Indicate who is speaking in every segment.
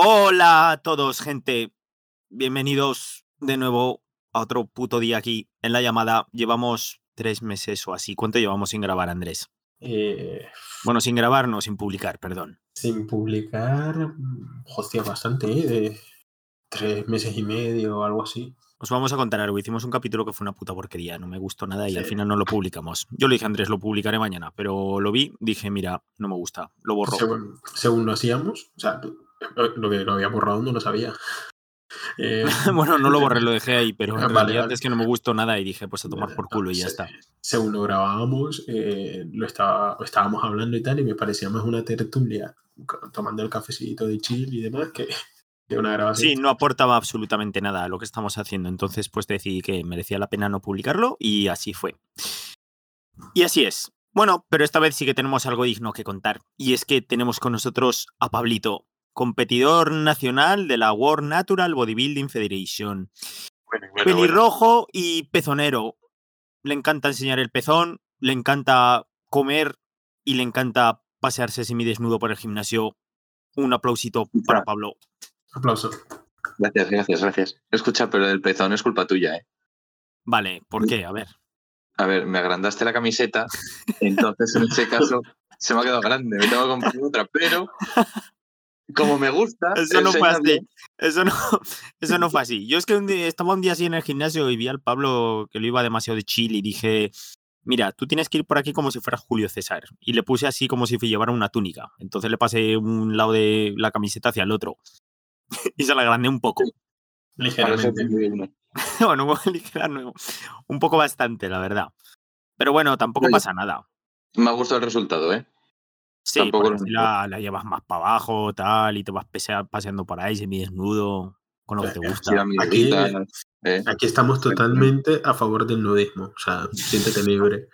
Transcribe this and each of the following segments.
Speaker 1: Hola a todos, gente. Bienvenidos de nuevo a otro puto día aquí en la llamada. Llevamos tres meses o así. ¿Cuánto llevamos sin grabar, Andrés?
Speaker 2: Eh,
Speaker 1: Bueno, sin grabar, no, sin publicar, perdón.
Speaker 2: sin publicar, mm, hostia, bastante, ¿eh? De tres meses y medio o algo así.
Speaker 1: Os vamos a contar algo. Hicimos un capítulo que fue una puta porquería, no me gustó nada y al final no lo publicamos. Yo le dije a Andrés, lo publicaré mañana, pero lo vi, dije, mira, no me gusta, lo borro.
Speaker 2: Según, según lo hacíamos, o sea, lo que lo había borrado no lo sabía. Eh,
Speaker 1: bueno, no lo borré, lo dejé ahí, pero en
Speaker 2: Ah, vale,
Speaker 1: realidad
Speaker 2: vale.
Speaker 1: es que no me gustó nada y dije, pues a tomar por culo y ya está.
Speaker 2: Según lo grabábamos, eh, lo estaba, estábamos hablando y tal, y me parecía más una tertulia, tomando el cafecito de chill y demás, que, que una grabación.
Speaker 1: Sí, no aportaba absolutamente nada a lo que estamos haciendo. Entonces, pues decidí que merecía la pena no publicarlo y así fue. Y así es. Bueno, pero esta vez sí que tenemos algo digno que contar. Y es que tenemos con nosotros a Pablito, competidor nacional de la World Natural Bodybuilding Federation. Pelirrojo y pezonero. Le encanta enseñar el pezón, le encanta comer y le encanta pasearse semidesnudo por el gimnasio. Un aplausito para Pablo.
Speaker 2: Aplauso.
Speaker 3: Gracias, gracias, gracias. Escucha, pero el pezón es culpa tuya, ¿eh?
Speaker 1: Vale, ¿por qué? A ver.
Speaker 3: A ver, me agrandaste la camiseta, entonces en ese caso se me ha quedado grande, me tengo que comprar otra, pero como me gusta,
Speaker 1: Eso no fue así. Eso no, eso no fue así. Yo es que un día, estaba un día así en el gimnasio y vi al Pablo que lo iba demasiado de chill y dije, mira, tú tienes que ir por aquí como si fueras Julio César. Y le puse así como si llevara una túnica. Entonces le pasé un lado de la camiseta hacia el otro. y se la agrandé un poco.
Speaker 2: Ligeramente.
Speaker 1: bueno, un poco un bastante, la verdad. Pero bueno, tampoco
Speaker 3: Oye.
Speaker 1: pasa nada.
Speaker 3: Me ha gustado el resultado, ¿eh?
Speaker 1: Sí,
Speaker 3: tampoco
Speaker 1: la, la llevas más para abajo, tal, y te vas pasea- paseando por ahí desnudo, con lo que te gusta.
Speaker 3: ¿eh?
Speaker 2: Aquí estamos totalmente a favor del nudismo. O sea, siéntete libre.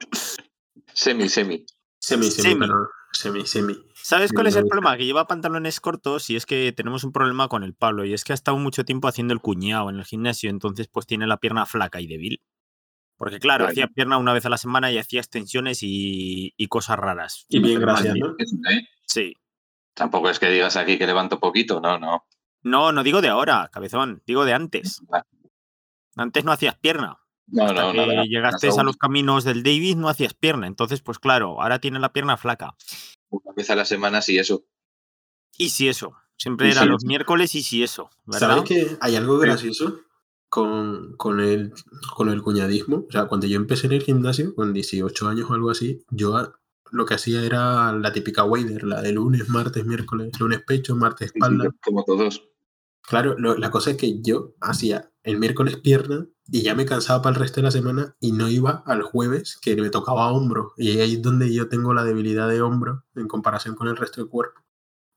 Speaker 3: Semi, semi.
Speaker 2: Semi, semi,
Speaker 1: Semi.
Speaker 2: perdón. Semi, semi.
Speaker 1: ¿Sabes cuál es el problema? Que lleva pantalones cortos y es que tenemos un problema con el Pablo y es que ha estado mucho tiempo haciendo el cuñado en el gimnasio, entonces pues tiene la pierna flaca y débil. Porque claro,
Speaker 3: Bueno.
Speaker 1: hacía pierna una vez a la semana y hacía extensiones y, y cosas raras.
Speaker 2: Y bien, gracias.
Speaker 1: Sí.
Speaker 3: Tampoco es que digas aquí que levanto poquito, no, no.
Speaker 1: No, no digo de ahora, cabezón, digo de antes. Antes no hacías pierna.
Speaker 3: No,
Speaker 1: Hasta
Speaker 3: no,
Speaker 1: que
Speaker 3: nada.
Speaker 1: llegaste a los caminos del Davis no hacías pierna. Entonces, pues claro, ahora tiene la pierna flaca.
Speaker 3: Una vez a la semana, sí, eso.
Speaker 1: Y si eso. Siempre
Speaker 3: Y
Speaker 1: era los miércoles y si eso. ¿verdad?
Speaker 2: ¿Sabes que hay algo
Speaker 3: Sí.
Speaker 2: gracioso con, con, el, con el cuñadismo? O sea, cuando yo empecé en el gimnasio, con 18 años o algo así, yo a- lo que hacía era la típica wader, la de lunes, martes, miércoles, lunes pecho, martes espalda.
Speaker 3: Como todos.
Speaker 2: Claro, lo- la cosa es que yo hacía el miércoles pierna y ya me cansaba para el resto de la semana y no iba al jueves que me tocaba hombro. Y ahí es donde yo tengo la debilidad de hombro en comparación con el resto del cuerpo.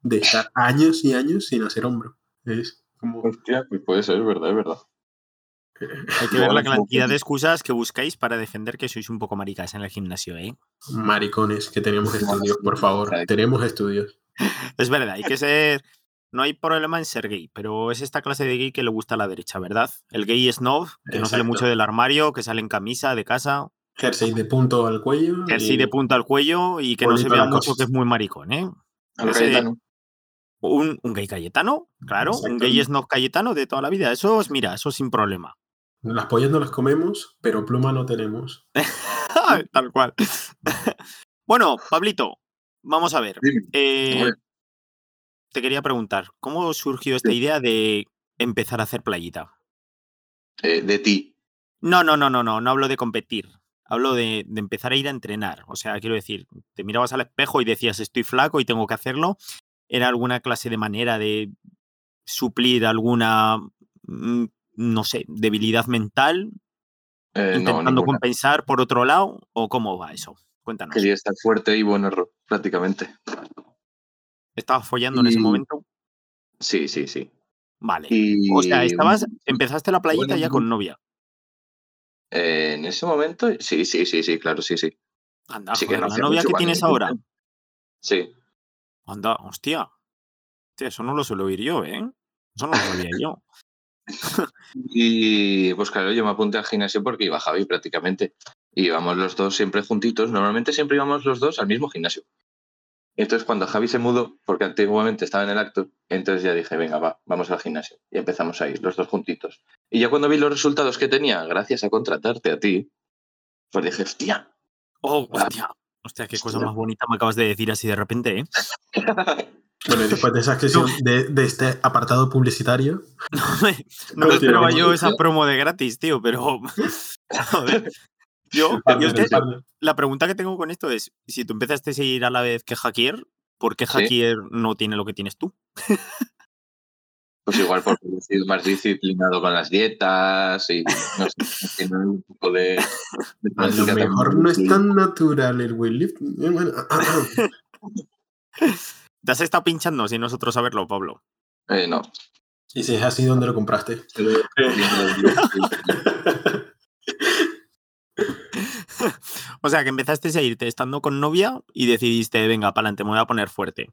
Speaker 2: De estar años y años sin hacer hombro. Es como...
Speaker 3: Hostia, pues puede ser, verdad, es verdad.
Speaker 1: Hay que ver la cantidad de excusas que buscáis para defender que sois un poco maricas en el gimnasio, ¿eh?
Speaker 2: Maricones, que tenemos estudios, por favor. Tenemos estudios.
Speaker 1: Es verdad, hay que ser. No hay problema en ser gay, pero es esta clase de gay que le gusta a la derecha, ¿verdad? El gay snob, que no sale mucho del armario, que sale en camisa de casa,
Speaker 2: Jersey de punto al cuello.
Speaker 1: jersey
Speaker 2: y-
Speaker 1: de punta al cuello y que no se vea mucho que es muy maricón, ¿eh? Ese-. Un, un gay cayetano, claro, un gay snob cayetano de toda la vida. Eso es, mira, eso sin problema.
Speaker 2: Las pollas no las comemos, pero pluma no tenemos.
Speaker 1: Tal cual. bueno, Pablito, vamos a ver. Eh,
Speaker 3: Hombre.
Speaker 1: te quería preguntar, ¿cómo surgió esta
Speaker 3: Sí.
Speaker 1: idea de empezar a hacer playita?
Speaker 3: Eh, de ti.
Speaker 1: No, no, no, no, no, no hablo de competir. Hablo de, de empezar a ir a entrenar. O sea, quiero decir, te mirabas al espejo y decías, estoy flaco y tengo que hacerlo. ¿Era alguna clase de manera de suplir alguna, mm, no sé, debilidad mental?
Speaker 3: Eh,
Speaker 1: intentando compensar por otro lado? ¿O cómo va eso? Cuéntanos.
Speaker 3: Quería estar fuerte y bueno, ro- prácticamente.
Speaker 1: ¿Estabas follando en ese momento?
Speaker 3: Sí, sí, sí.
Speaker 1: Vale.
Speaker 3: Y
Speaker 1: O sea, estabas, empezaste la playita
Speaker 3: bueno,
Speaker 1: ya con novia.
Speaker 3: eh, en ese momento, sí, sí, sí, sí, claro, sí, sí.
Speaker 1: Anda,
Speaker 3: Sí que
Speaker 1: joder,
Speaker 3: no
Speaker 1: la novia que tienes
Speaker 3: me
Speaker 1: ahora.
Speaker 3: Sí.
Speaker 1: Anda, hostia. Hostia, eso no lo suelo oír yo, ¿eh? Eso no lo sabía yo.
Speaker 3: Y pues claro, yo me apunté al gimnasio porque iba Javi prácticamente. Y íbamos los dos siempre juntitos. Normalmente siempre íbamos los dos al mismo gimnasio. Entonces, cuando Javi se mudó, porque antiguamente estaba en el acto, entonces ya dije, venga, va, vamos al gimnasio. Y empezamos a ir, los dos juntitos. Y ya cuando vi los resultados que tenía, gracias a contratarte a ti, pues dije, hostia.
Speaker 1: Oh, hostia. Hostia, qué cosa más bonita me acabas de decir así de repente, ¿eh?
Speaker 2: Bueno, y después de esa sesión de, de este apartado publicitario.
Speaker 1: No me, no me esperaba yo esa promo de gratis, tío, pero. Joder. Yo, yo es que la pregunta que tengo con esto es: si tú empezaste a seguir a la vez que Jaquier, ¿por qué
Speaker 3: Sí.
Speaker 1: Jaquier no tiene lo que tienes tú?
Speaker 3: Pues igual porque he sido más disciplinado con las dietas y no sé, tiene un poco de... de
Speaker 2: A lo mejor no es tan natural el weightlifting.
Speaker 1: ¿Te has estado pinchando sin nosotros saberlo, Pablo?
Speaker 3: Eh, no.
Speaker 2: y si es así, ¿dónde lo compraste?
Speaker 1: o sea, que empezaste a irte estando con novia y decidiste, venga, para adelante, me voy a poner fuerte.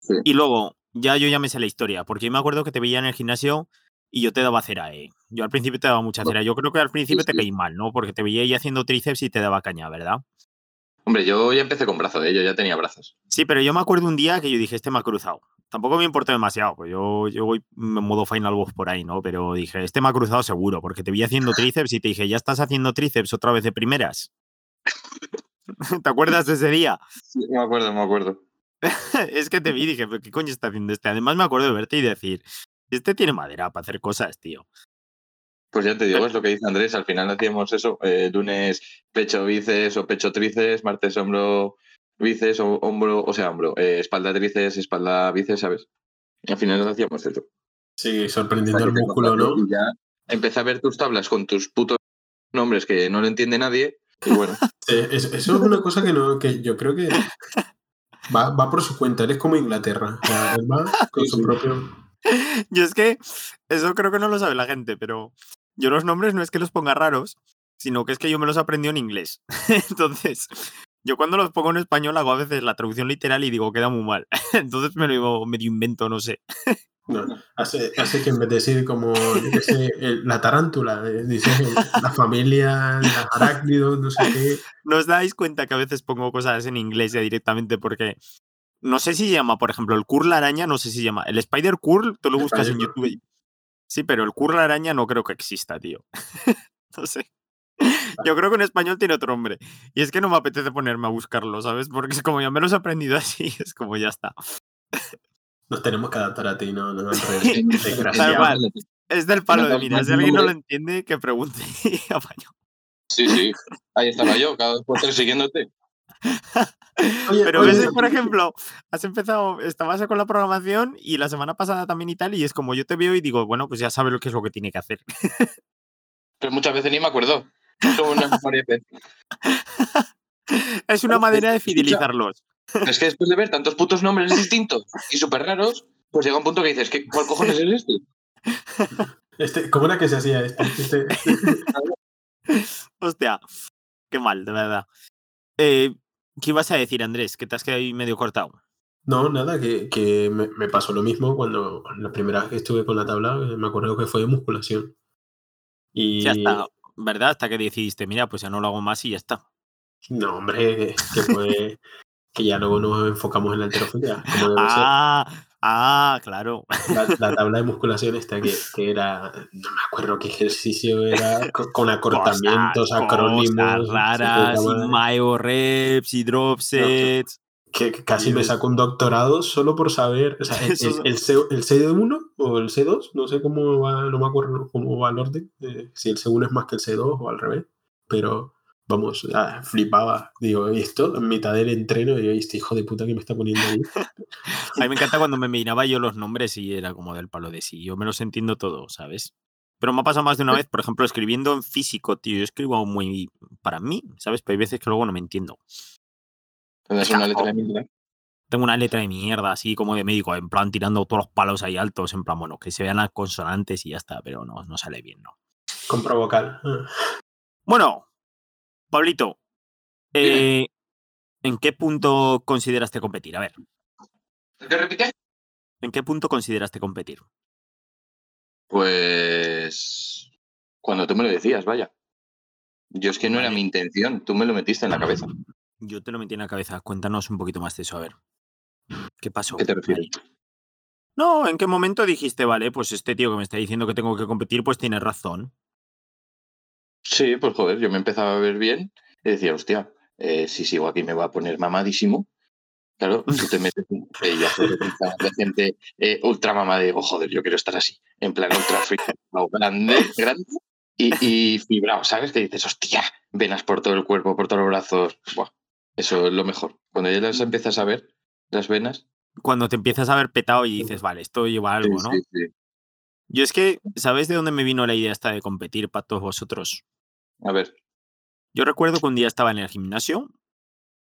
Speaker 3: Sí.
Speaker 1: Y luego, ya yo ya me sé la historia, porque yo me acuerdo que te veía en el gimnasio y yo te daba cera, ¿eh? Yo al principio te daba mucha cera. Yo creo que al principio te
Speaker 3: sí.
Speaker 1: caí mal, ¿no? Porque te veía ahí haciendo tríceps y te daba caña, ¿verdad?
Speaker 3: Hombre, yo ya empecé con brazos, ¿eh? yo ya tenía brazos.
Speaker 1: Sí, pero yo me acuerdo un día que yo dije, este me ha cruzado. Tampoco me importó demasiado, pues yo, yo voy en modo Final Boss por ahí, ¿no? Pero dije, este me ha cruzado seguro, porque te vi haciendo tríceps y te dije, ¿ya estás haciendo tríceps otra vez de primeras? ¿Te acuerdas de ese día?
Speaker 3: Sí, me acuerdo, me acuerdo.
Speaker 1: es que te vi y dije, ¿pero qué coño está haciendo este? Además me acuerdo de verte y decir, este tiene madera para hacer cosas, tío.
Speaker 3: Pues ya te digo, es lo que dice Andrés, al final hacíamos eso, eh, lunes pecho bíceps o pecho tríceps, martes hombro bíceps o hombro, o sea, hombro, eh, espalda tríceps, espalda bíceps, ¿sabes? Y al final hacíamos eso.
Speaker 2: Sí, sorprendiendo el músculo, ¿no?
Speaker 3: Y ya empecé a ver tus tablas con tus putos nombres que no lo entiende nadie. Y bueno,
Speaker 2: eso es una cosa que, no, que yo creo que va, va por su cuenta. Él es como Inglaterra. O sea, él va con
Speaker 3: Sí,
Speaker 2: su
Speaker 3: sí.
Speaker 2: propio.
Speaker 1: Yo es que eso creo que no lo sabe la gente, pero yo los nombres no es que los ponga raros, sino que es que yo me los aprendí en inglés. Entonces, yo cuando los pongo en español hago a veces la traducción literal y digo, queda muy mal. Entonces me lo medio invento, no sé.
Speaker 2: No, hace, hace que en vez de decir como, yo sé, el- la tarántula, eh, dices la familia, los arácnidos, no sé qué.
Speaker 1: ¿No os dais cuenta que a veces pongo cosas en inglés ya directamente porque no sé si llama, por ejemplo, el curl araña, no sé si llama. El spider curl, tú lo
Speaker 2: El
Speaker 1: buscas en YouTube. Sí, pero el curl araña no creo que exista, tío. no sé. Yo creo que en español tiene otro nombre. Y es que no me apetece ponerme a buscarlo, ¿sabes? Porque es como ya me los he aprendido así, es como ya está.
Speaker 2: Nos tenemos que adaptar a ti, no, no, revés.
Speaker 3: Sí.
Speaker 1: Es del palo de,
Speaker 3: más
Speaker 1: si alguien no lo entiende, que pregunte y apaño.
Speaker 3: sí, sí. Ahí estaba yo, cada dos por tres siguiéndote.
Speaker 2: Oye,
Speaker 1: Pero
Speaker 2: oye,
Speaker 1: ves, por ejemplo, has empezado, estabas con la programación y la semana pasada también y tal, y es como yo te veo y digo, bueno, pues ya sabe lo que es lo que tiene que hacer.
Speaker 3: Pero muchas veces ni me acuerdo.
Speaker 1: Es una manera de fidelizarlos.
Speaker 3: Pero es que después de ver tantos putos nombres distintos y súper raros, pues llega un punto que dices, ¿qué, ¿cuál cojones es este?
Speaker 2: este, ¿Cómo era que se hacía esto? Este-
Speaker 1: Hostia, qué mal, de verdad. Eh, ¿Qué ibas a decir, Andrés? Que te has quedado ahí medio cortado.
Speaker 2: No, nada, que, que me, me pasó lo mismo cuando la primera vez que estuve con la tabla, eh, me acuerdo que fue de musculación. Y
Speaker 1: Ya está, ¿verdad? Hasta que decidiste, mira, pues ya no lo hago más y ya está.
Speaker 2: no, hombre, que, fue que ya luego nos enfocamos en la alterofilia, como debe ser.
Speaker 1: Ah, claro.
Speaker 2: La, la tabla de musculación esta que, que era, no me acuerdo qué ejercicio era, co- con acortamientos,
Speaker 1: Cosas-
Speaker 2: acrónimos.
Speaker 1: cosas raras, y myo reps y drop sets.
Speaker 2: que que casi me sacó un doctorado solo por saber, o sea, el, el, el C, el C1 o el C2, no sé cómo va, no me acuerdo cómo va el orden, eh, si el C1 es más que el C2 o al revés, pero vamos, ah, flipaba, digo, ¿y esto? En mitad del entreno, ¿y este hijo de puta que me está poniendo ahí?
Speaker 1: A mí me encanta cuando me miraba yo los nombres y era como del palo de sí. Yo me los entiendo todo, ¿sabes? Pero me ha pasado más de una vez, por ejemplo, escribiendo en físico, tío. Yo escribo muy para mí, ¿sabes? Pero hay veces que luego no me entiendo.
Speaker 3: Tendrás una letra de mierda.
Speaker 1: Tengo una letra de mierda, así como de médico, en plan tirando todos los palos ahí altos, en plan, bueno, que se vean las consonantes y ya está, pero no, no sale bien, ¿no?
Speaker 2: Con provocar.
Speaker 1: Bueno, Pablito, eh, ¿en qué punto consideraste competir? A ver,
Speaker 3: ¿Qué repite?
Speaker 1: ¿en qué punto consideraste competir?
Speaker 3: Pues cuando tú me lo decías, vaya. Yo es que no era mi intención, tú me lo metiste en la cabeza.
Speaker 1: Yo te lo metí en la cabeza. Cuéntanos un poquito más de eso, a ver. ¿Qué pasó?
Speaker 3: ¿Qué te refieres?
Speaker 1: No, ¿en qué momento dijiste, vale, pues este tío que me está diciendo que tengo que competir, pues tiene razón?
Speaker 3: Sí, pues joder, yo me empezaba a ver bien y decía, hostia, eh, si sigo aquí me va a poner mamadísimo. Claro, tú te metes en eh, y haces de gente eh, ultra mamada y digo, joder, yo quiero estar así, en plan ultra frisado, grande, grande y, y fibrado, ¿sabes? Que dices, hostia, venas por todo el cuerpo, por todos los brazos. Buah, eso es lo mejor. Cuando ya las empiezas a ver, las venas.
Speaker 1: Cuando te empiezas a ver petado y dices, vale, esto lleva algo,
Speaker 3: sí,
Speaker 1: ¿no?
Speaker 3: sí, sí.
Speaker 1: Yo es que, ¿sabéis de dónde me vino la idea esta de competir para todos vosotros?
Speaker 3: A ver,
Speaker 1: Yo recuerdo que un día estaba en el gimnasio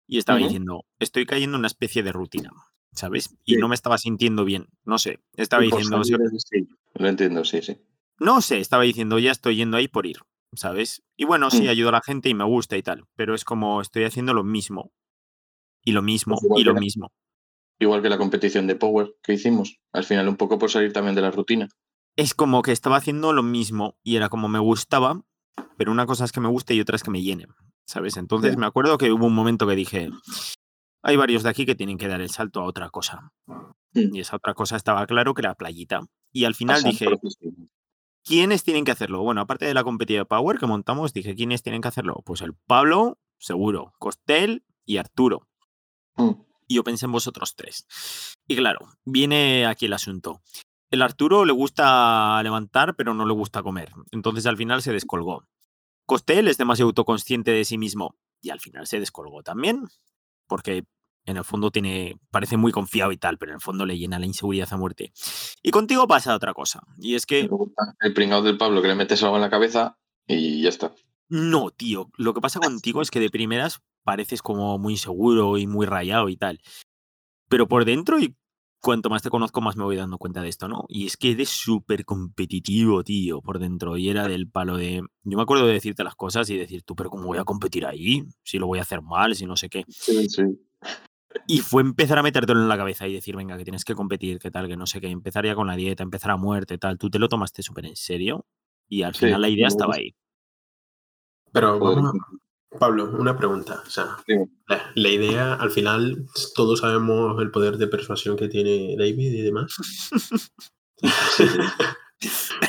Speaker 1: y estaba diciendo, estoy cayendo en una especie de rutina, ¿sabes? Y
Speaker 3: Sí.
Speaker 1: no me estaba sintiendo bien, no sé. Estaba
Speaker 3: y
Speaker 1: diciendo,
Speaker 3: sí, lo entiendo, sí, sí.
Speaker 1: no sé, estaba diciendo, ya estoy yendo ahí por ir, ¿sabes? Y bueno, sí,
Speaker 3: Mm.
Speaker 1: ayudo a la gente y me gusta y tal, pero es como estoy haciendo lo mismo. Y lo mismo,
Speaker 3: Pues
Speaker 1: y lo
Speaker 3: la-
Speaker 1: mismo.
Speaker 3: Igual que la competición de Power que hicimos. Al final, un poco por salir también de la rutina.
Speaker 1: Es como que estaba haciendo lo mismo y era como me gustaba, pero una cosa es que me guste y otra es que me llene, ¿sabes? Entonces me acuerdo que hubo un momento que dije, hay varios de aquí que tienen que dar el salto a otra cosa.
Speaker 3: Mm.
Speaker 1: Y esa otra cosa estaba claro que era playita. Y al final dije. ¿quiénes tienen que hacerlo? Bueno, aparte de la competitiva Power que montamos, dije, ¿quiénes tienen que hacerlo? Pues el Pablo, seguro, Costel y Arturo.
Speaker 3: Mm.
Speaker 1: Y yo pensé en vosotros tres. Y claro, viene aquí el asunto. El Arturo le gusta levantar, pero no le gusta comer. Entonces al final se descolgó. Costel es demasiado autoconsciente de sí mismo y al final se descolgó también. Porque en el fondo tiene, parece muy confiado y tal, pero en el fondo le llena la inseguridad a muerte. Y contigo pasa otra cosa. Y es que
Speaker 3: El pringado del Pablo que le metes algo en la cabeza y ya está.
Speaker 1: No, tío. Lo que pasa contigo es que de primeras pareces como muy seguro y muy rayado y tal. Pero por dentro, y cuanto más te conozco, más me voy dando cuenta de esto, ¿no? Y es que eres súper competitivo, tío, por dentro. Y era del palo de. Yo me acuerdo de decirte las cosas y decir, tú, pero ¿cómo voy a competir ahí? Si lo voy a hacer mal, si no sé qué.
Speaker 3: Sí, sí.
Speaker 1: Y fue empezar a metértelo en la cabeza y decir, venga, que tienes que competir, que tal, que no sé qué. Empezar ya con la dieta, empezar a muerte, tal. Tú te lo tomaste súper en serio. Y al
Speaker 3: Sí,
Speaker 1: final la idea estaba ahí.
Speaker 2: Pero Pablo, una pregunta. O sea, la, la idea, al final, todos sabemos el poder de persuasión que tiene David y demás.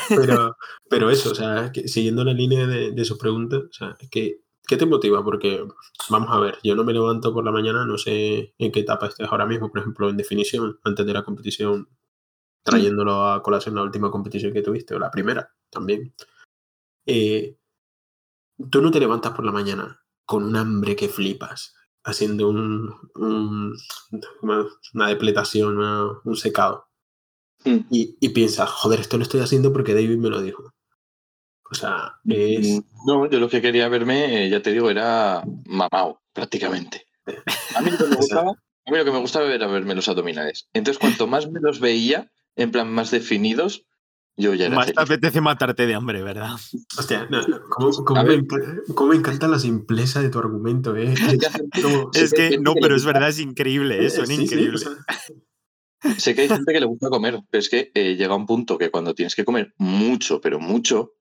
Speaker 2: pero, pero eso, o sea, que siguiendo la línea de, de su pregunta, o sea, que, ¿qué te motiva? Porque, vamos a ver, yo no me levanto por la mañana, no sé en qué etapa estés ahora mismo, por ejemplo, en definición, antes de la competición, trayéndolo a colación la última competición que tuviste, o la primera también. Eh, tú no te levantas por la mañana con un hambre que flipas, haciendo un, un- una, una depletación, una- un secado,
Speaker 3: Mm.
Speaker 2: y, y piensas, joder, esto lo estoy haciendo porque David me lo dijo. O sea, es...
Speaker 3: Mm, No, yo lo que quería verme, eh, ya te digo, era mamao, prácticamente. A mí lo que me gustaba, a mí lo que me gustaba era verme los abdominales. Entonces, cuanto más me los veía, en plan más definidos, yo ya era
Speaker 1: Más te apetece matarte de hambre, ¿verdad?
Speaker 2: Hostia, no, no, ¿cómo, cómo me cómo me encanta la simpleza de tu argumento, eh? Como-
Speaker 1: Es
Speaker 3: que
Speaker 1: no, pero es verdad, es increíble, eso, es
Speaker 2: Sí, sí, o
Speaker 1: increíble.
Speaker 2: sea,
Speaker 3: Sé que hay gente que le gusta comer, pero es que eh, llega un punto que cuando tienes que comer mucho, pero mucho,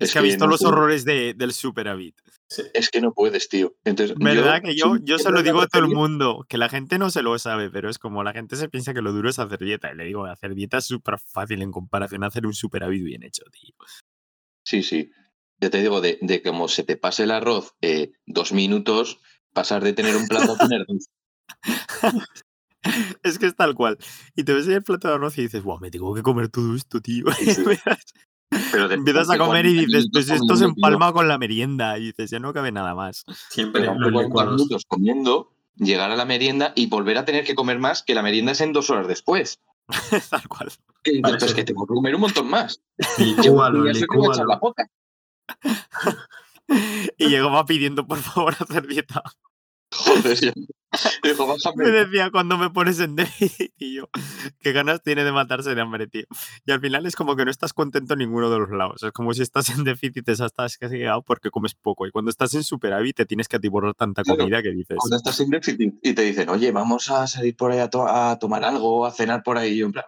Speaker 1: Es que ha visto
Speaker 3: no
Speaker 1: los horrores de, del Superavit.
Speaker 2: sí.
Speaker 3: Es que no puedes, tío. Entonces,
Speaker 1: ¿Verdad? que yo, yo se lo digo a todo el mundo, que la gente no se lo sabe, pero es como la gente se piensa que lo duro es hacer dieta. Y le digo, hacer dieta es súper fácil en comparación a hacer un Superavit bien hecho, tío.
Speaker 3: Sí, sí. Ya te digo, de, de como se te pase el arroz eh, dos minutos, pasar de tener un plato a tener dos.
Speaker 1: Es que es tal cual. Y te ves ahí el plato de arroz y dices, wow, me tengo que comer todo esto, tío.
Speaker 3: Sí, sí. Pero
Speaker 1: Empiezas a comer y
Speaker 3: 40
Speaker 1: dices, pues esto se empalma con la merienda. Y dices, ya no cabe nada más.
Speaker 2: Siempre
Speaker 3: Pero
Speaker 2: los
Speaker 3: de 40
Speaker 2: licuados.
Speaker 3: minutos comiendo, llegar a la merienda y volver a tener que comer más, que la merienda es en dos horas después.
Speaker 1: tal cual.
Speaker 2: Vale,
Speaker 3: pues
Speaker 2: sí.
Speaker 3: que tengo que comer un montón más. Me va a echar la.
Speaker 1: Y llegaba pidiendo, por favor, hacer dieta.
Speaker 3: Joder. Dijo,
Speaker 1: Me decía cuando me pones en déficit y yo, qué ganas tiene de matarse de hambre, tío. Y al final es como que no estás contento en ninguno de los lados. Es como si estás en déficit, estás castigado porque comes poco. Y cuando estás en superávit te tienes que atiborrar tanta
Speaker 3: Claro.
Speaker 1: comida que dices.
Speaker 3: Cuando estás sin déficit y te dicen, oye, vamos a salir por ahí a, to- a tomar algo, a cenar por ahí. Y yo en plan,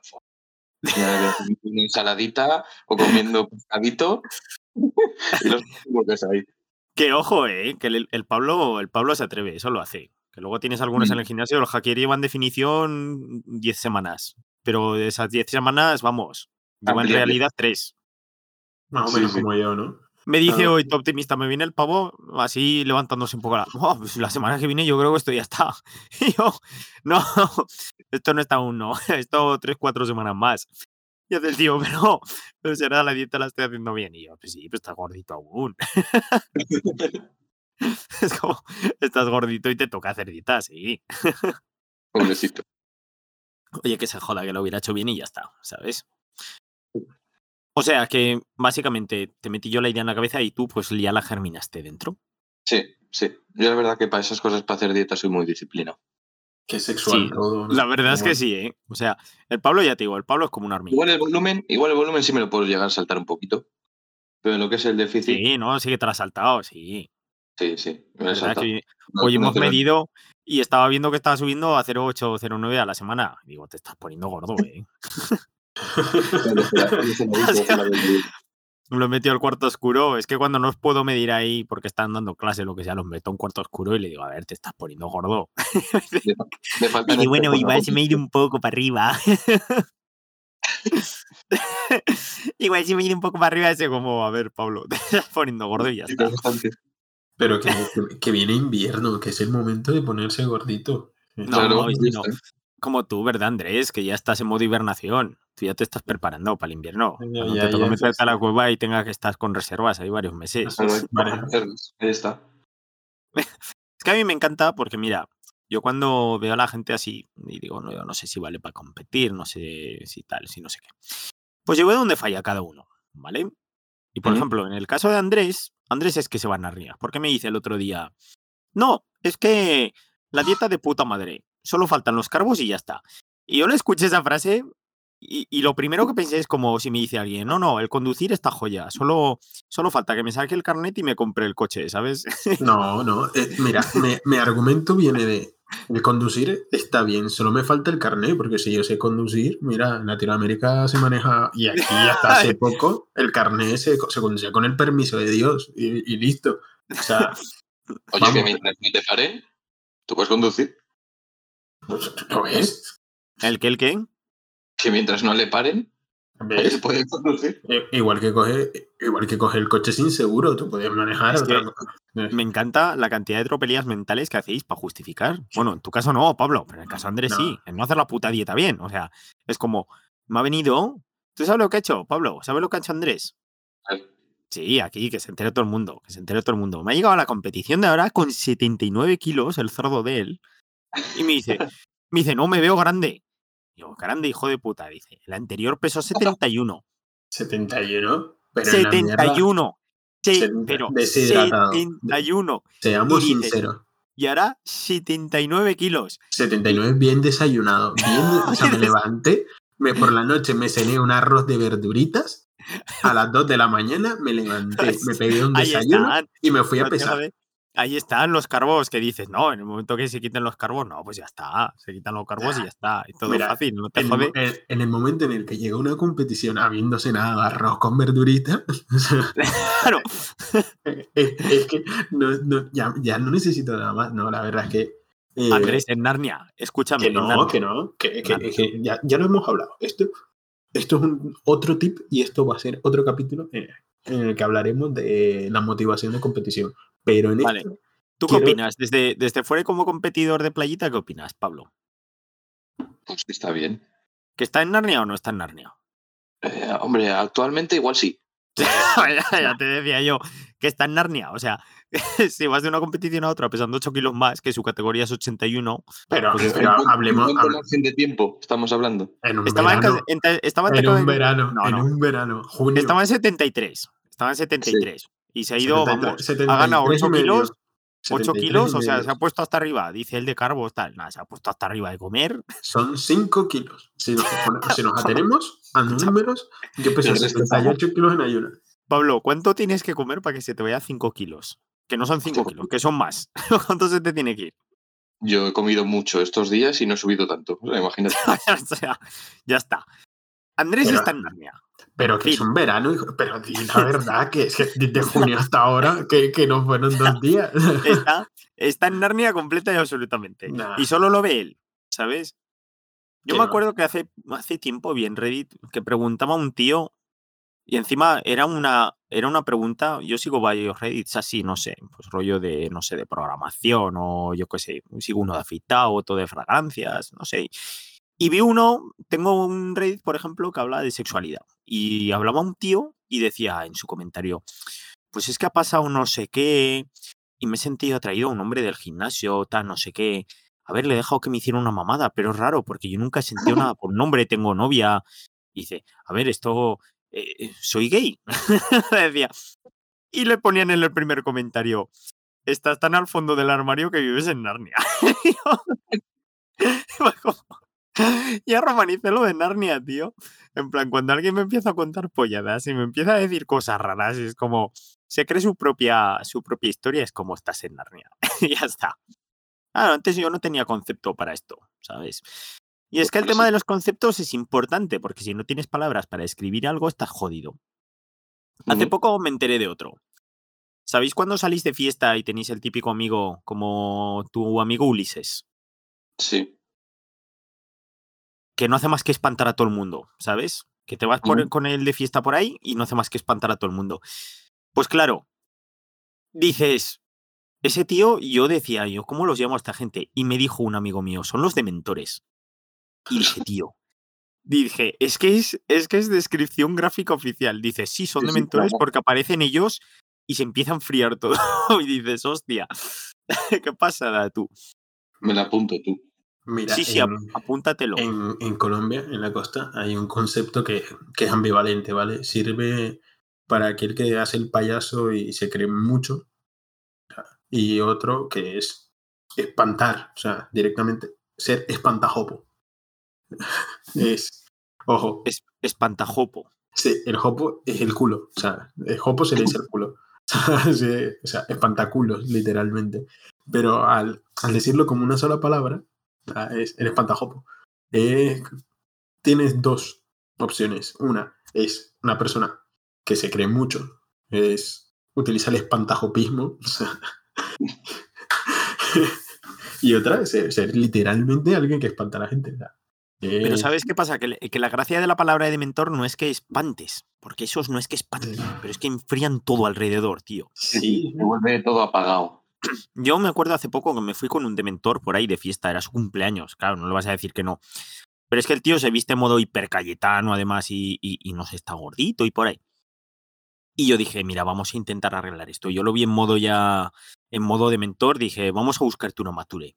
Speaker 3: una ensaladita o comiendo pescadito y los ahí.
Speaker 1: Que ojo, eh, que el, el Pablo, el Pablo se atreve, eso lo hace. Que luego tienes algunos en
Speaker 3: Mm.
Speaker 1: el gimnasio, los hackers llevan definición 10 semanas. Pero de esas 10 semanas, vamos, llevan en realidad 3.
Speaker 2: Más o menos
Speaker 3: sí.
Speaker 2: como yo, ¿no?
Speaker 1: Me dice hoy tu optimista, me viene el pavo así levantándose un poco la. "Oh, pues la semana que viene yo creo que esto ya está. Y yo, no, esto no está aún, no. Esto tres, cuatro semanas más. Y hace el tío, pero, pero será la dieta la estoy haciendo bien. Y yo, pues sí, pues estás gordito aún. Es como, estás gordito y te toca hacer dieta, sí.
Speaker 3: Pobrecito.
Speaker 1: Oye, que se joda, que lo hubiera hecho bien y ya está, ¿sabes? O sea, que básicamente te metí yo la idea en la cabeza y tú pues ya la germinaste dentro.
Speaker 3: Sí, sí. Yo la verdad que para esas cosas, para hacer dieta, soy muy disciplinado.
Speaker 2: Qué sexual
Speaker 1: Sí,
Speaker 2: todo. ¿no?
Speaker 1: La verdad es que sí, ¿eh? O sea, el Pablo ya te digo, el Pablo es como un hormiga.
Speaker 3: Igual el volumen, igual el volumen sí me lo puedo llegar a saltar un poquito. Pero lo que es el déficit,
Speaker 1: Sí, no, sí que te lo has saltado, sí.
Speaker 3: sí, sí. me lo he
Speaker 1: ¿Verdad
Speaker 3: saltado.
Speaker 1: que
Speaker 3: No-
Speaker 1: hoy
Speaker 3: no
Speaker 1: hemos medido y estaba viendo que estaba subiendo a 0,8 o 0,9 a la semana. Digo, te estás poniendo gordo, ¿eh? Lo he metido al cuarto oscuro. Es que cuando no os puedo medir ahí porque están dando clase, lo que sea, los meto en cuarto oscuro y le digo, a ver, te estás poniendo gordo. Y bueno, igual se me ido un poco para arriba. igual si me he ido un poco para arriba, ese como, a ver, Pablo, te estás poniendo gordo y ya está.
Speaker 2: Pero que, que- viene invierno, que es el momento de ponerse gordito.
Speaker 1: No,
Speaker 3: Claro,
Speaker 1: no.
Speaker 3: está.
Speaker 1: Como tú, ¿verdad, Andrés? Que ya estás en modo hibernación. Tú ya te estás preparando para el invierno.
Speaker 2: Ya,
Speaker 1: te toca meterte a la cueva y tengas que estar con reservas ahí varios meses.
Speaker 3: Hay-. Ahí está.
Speaker 1: Es que a mí me encanta porque, mira, yo cuando veo a la gente así y digo, no, yo no sé si vale para competir, no sé si tal, si no sé qué. Pues yo veo dónde falla cada uno, ¿vale? Y por ejemplo, en el caso de Andrés, Andrés es que se va a Narnia. Porque me dice el otro día, no, es que la dieta de puta madre, solo faltan los carbos y ya está. Y yo le escuché esa frase y, y lo primero que pensé es como si me dice alguien, no, no, el conducir está joya, solo, solo falta que me saque el carnet y me compre el coche, ¿sabes?
Speaker 2: No, no. eh, mira, mi, mi argumento viene de, de conducir está bien, solo me falta el carnet, porque si yo sé conducir, mira, en Latinoamérica se maneja, y aquí hasta hace poco, el carnet se, se conducía con el permiso de Dios y, y listo. O sea,
Speaker 3: Oye,
Speaker 2: Vamos.
Speaker 3: que mientras no te pare, tú puedes conducir.
Speaker 2: pues, ¿lo ves?
Speaker 1: ¿El qué, el qué?
Speaker 3: Que mientras no le paren,
Speaker 2: ¿Ves?
Speaker 3: puede conducir.
Speaker 2: Eh, Igual que coge, igual que coge el coche sin seguro, tú puedes manejar
Speaker 1: Es
Speaker 2: otra
Speaker 1: que-
Speaker 2: cosa.
Speaker 1: Me encanta la cantidad de tropelías mentales que hacéis para justificar. Bueno, en tu caso no, Pablo, pero en el caso de Andrés
Speaker 2: No.
Speaker 1: sí, en no hacer la puta dieta bien. O sea, es como, me ha venido. ¿Tú sabes lo que ha hecho, Pablo? ¿Sabes lo que ha hecho Andrés? Sí, aquí, que se entere todo el mundo, que se entere todo el mundo. Me ha llegado a la competición de ahora con 79 kilos, el cerdo de él, y me dice, me dice, no me veo grande. Digo, grande, hijo de puta, dice. El anterior pesó 71.
Speaker 2: 71, pero en la mierda,
Speaker 1: 71. Sí, pero
Speaker 2: deshidratado.
Speaker 1: 71.
Speaker 2: seamos sinceros.
Speaker 1: Y ahora 79 kilos.
Speaker 2: 79 bien desayunado. Bien, o sea, me levanté, me, por la noche me cené un arroz de verduritas. A las 2 de la mañana me levanté, me pegué un desayuno y me fui a pesar.
Speaker 1: Ahí están los carbos que dices, no, en el momento que se quiten los carbos, no, pues ya está. Se quitan los carbos y ya está. Y todo
Speaker 2: Mira,
Speaker 1: fácil, no te
Speaker 2: En,
Speaker 1: jode.
Speaker 2: en- en el momento en el que llega una competición habiendo cenado arroz con verduritas,
Speaker 1: Claro.
Speaker 2: es, es que no, no- ya, ya no necesito nada más. No, la verdad es que. eh,
Speaker 1: Andrés, en Narnia, escúchame.
Speaker 2: que no, que no, que, que- ya, ya lo hemos hablado. Esto, esto es un, otro tip y esto va a ser otro capítulo eh, en el que hablaremos de la motivación de competición. Pero en
Speaker 1: Vale.
Speaker 2: esto,
Speaker 1: ¿Tú qué opinas? Desde, desde fuera como competidor de playita, ¿qué opinas, Pablo?
Speaker 3: Pues está bien.
Speaker 1: ¿Que está en Narnia o no está en Narnia?
Speaker 3: Eh, hombre, actualmente igual sí.
Speaker 1: ya, ya te decía yo que está en Narnia. O sea, si vas de una competición a otra pesando 8 kilos más, que su categoría es 81,
Speaker 2: pero,
Speaker 1: Pues
Speaker 2: pero
Speaker 3: ¿En
Speaker 2: hablemos
Speaker 3: cuánto
Speaker 2: hab-
Speaker 3: margen de tiempo estamos hablando?
Speaker 2: en un
Speaker 1: estaba en,
Speaker 2: verano.
Speaker 1: ca- en- estaba
Speaker 2: En un verano,
Speaker 1: No,
Speaker 2: en
Speaker 1: no.
Speaker 2: un verano, junio.
Speaker 1: Estaba en 73. Estaba en 73. Y se ha ido,
Speaker 2: 73,
Speaker 1: vamos, ha ganado
Speaker 2: 73 y
Speaker 1: 8
Speaker 2: medio.
Speaker 1: kilos, 8
Speaker 2: 73
Speaker 1: kilos, o sea, se ha puesto hasta arriba. Dice el de carbos, tal. Nada, se ha puesto hasta arriba de comer.
Speaker 2: Son 5 kilos. Si nos, si nos atenemos a números, yo peso
Speaker 3: El resto
Speaker 2: 78 kilos en ayuno.
Speaker 1: Pablo, ¿cuánto tienes que comer para que se te vaya 5 kilos? Que no son 5
Speaker 3: Hostia,
Speaker 1: kilos, que son más. ¿Cuánto se te tiene que ir?
Speaker 3: Yo he comido mucho estos días y no he subido tanto. O sea, imagínate.
Speaker 1: o sea, ya está. Andrés
Speaker 2: Pero-
Speaker 1: está en Narnia.
Speaker 2: Pero que
Speaker 1: Sí.
Speaker 2: es un verano, hijo. Pero di la verdad que es que desde junio hasta ahora, que, que no fueron dos días.
Speaker 1: Está, está en Narnia completa y absolutamente.
Speaker 2: Nah.
Speaker 1: Y solo lo ve él, ¿sabes? Yo
Speaker 2: Que
Speaker 1: me
Speaker 2: no.
Speaker 1: acuerdo que hace, hace tiempo vi en Reddit que preguntaba a un tío y encima era una, era una pregunta, yo sigo varios Reddits así, no sé, pues rollo de, no sé, de programación o yo qué sé, sigo uno de afeitado, otro de fragancias, no sé. Y vi uno, tengo un Reddit, por ejemplo, que habla de sexualidad. Y hablaba un tío y decía en su comentario, pues es que ha pasado no sé qué, y me he sentido atraído a un hombre del gimnasio, tal, no sé qué. A ver, le he dejado que me hiciera una mamada, pero es raro porque yo nunca he sentido nada por un hombre, tengo novia. Dice, a ver, esto, eh, eh, soy gay. Decía. Y le ponían en el primer comentario, estás tan al fondo del armario que vives en Narnia. Ya romanicé lo de Narnia, tío. En plan, cuando alguien me empieza a contar polladas y me empieza a decir cosas raras, es como, se cree su propia, su propia historia, es como estás en Narnia. y ya está. Claro, antes yo no tenía concepto para esto, ¿sabes? Y es que el
Speaker 3: Pues
Speaker 1: tema de los conceptos es importante, porque si no tienes palabras para escribir algo, estás jodido. Hace poco me enteré de otro. ¿Sabéis cuando salís de fiesta y tenéis el típico amigo como tu amigo Ulises?
Speaker 3: Sí.
Speaker 1: Que no hace más que espantar a todo el mundo, ¿sabes? Que te vas por- con él de fiesta por ahí y no hace más que espantar a todo el mundo. Pues claro, dices, ese tío, yo decía, yo, ¿cómo los llamo a esta gente? Y me dijo un amigo mío, son los dementores. Y dije, tío, dije, es que es, es que es descripción gráfica oficial. Dice, sí, son
Speaker 3: Sí, sí,
Speaker 1: dementores
Speaker 3: claro.
Speaker 1: porque aparecen ellos y se empieza a enfriar todo. y dices, hostia, ¿qué pasa tú?
Speaker 3: Me la apunto tú.
Speaker 2: Mira,
Speaker 1: Sí, sí,
Speaker 2: en,
Speaker 1: apúntatelo.
Speaker 2: en- en Colombia, en la costa, hay un concepto que, que es ambivalente, ¿vale? Sirve para aquel que hace el payaso y se cree mucho. Y otro que es espantar, o sea, directamente ser espantajopo. es, ojo,
Speaker 1: Es espantajopo.
Speaker 2: sí, el jopo es el culo, o sea, el jopo se le dice el culo. Sí, o sea, espantaculos, literalmente. Pero al, al decirlo como una sola palabra, es el espantajopo. Eh, tienes dos opciones. Una es una persona que se cree mucho, es utiliza el espantajopismo. o sea, y otra es ser, ser literalmente alguien que espanta a la gente.
Speaker 1: Pero
Speaker 2: es-
Speaker 1: ¿sabes qué pasa? Que, le- que la gracia de la palabra de mentor no es que espantes, porque esos no es que espanten, pero es que enfrían todo alrededor, tío.
Speaker 2: Sí,
Speaker 3: Se vuelve todo apagado.
Speaker 1: Yo me acuerdo hace poco que me fui con un dementor por ahí de fiesta, era su cumpleaños, claro, no le vas a decir que no. Pero es que el tío se viste en modo hiper cayetano además y, y, y no sé, está gordito y por ahí. Y yo dije, mira, vamos a intentar arreglar esto. Yo lo vi en modo ya, en modo de mentor, dije, vamos a buscarte una mature.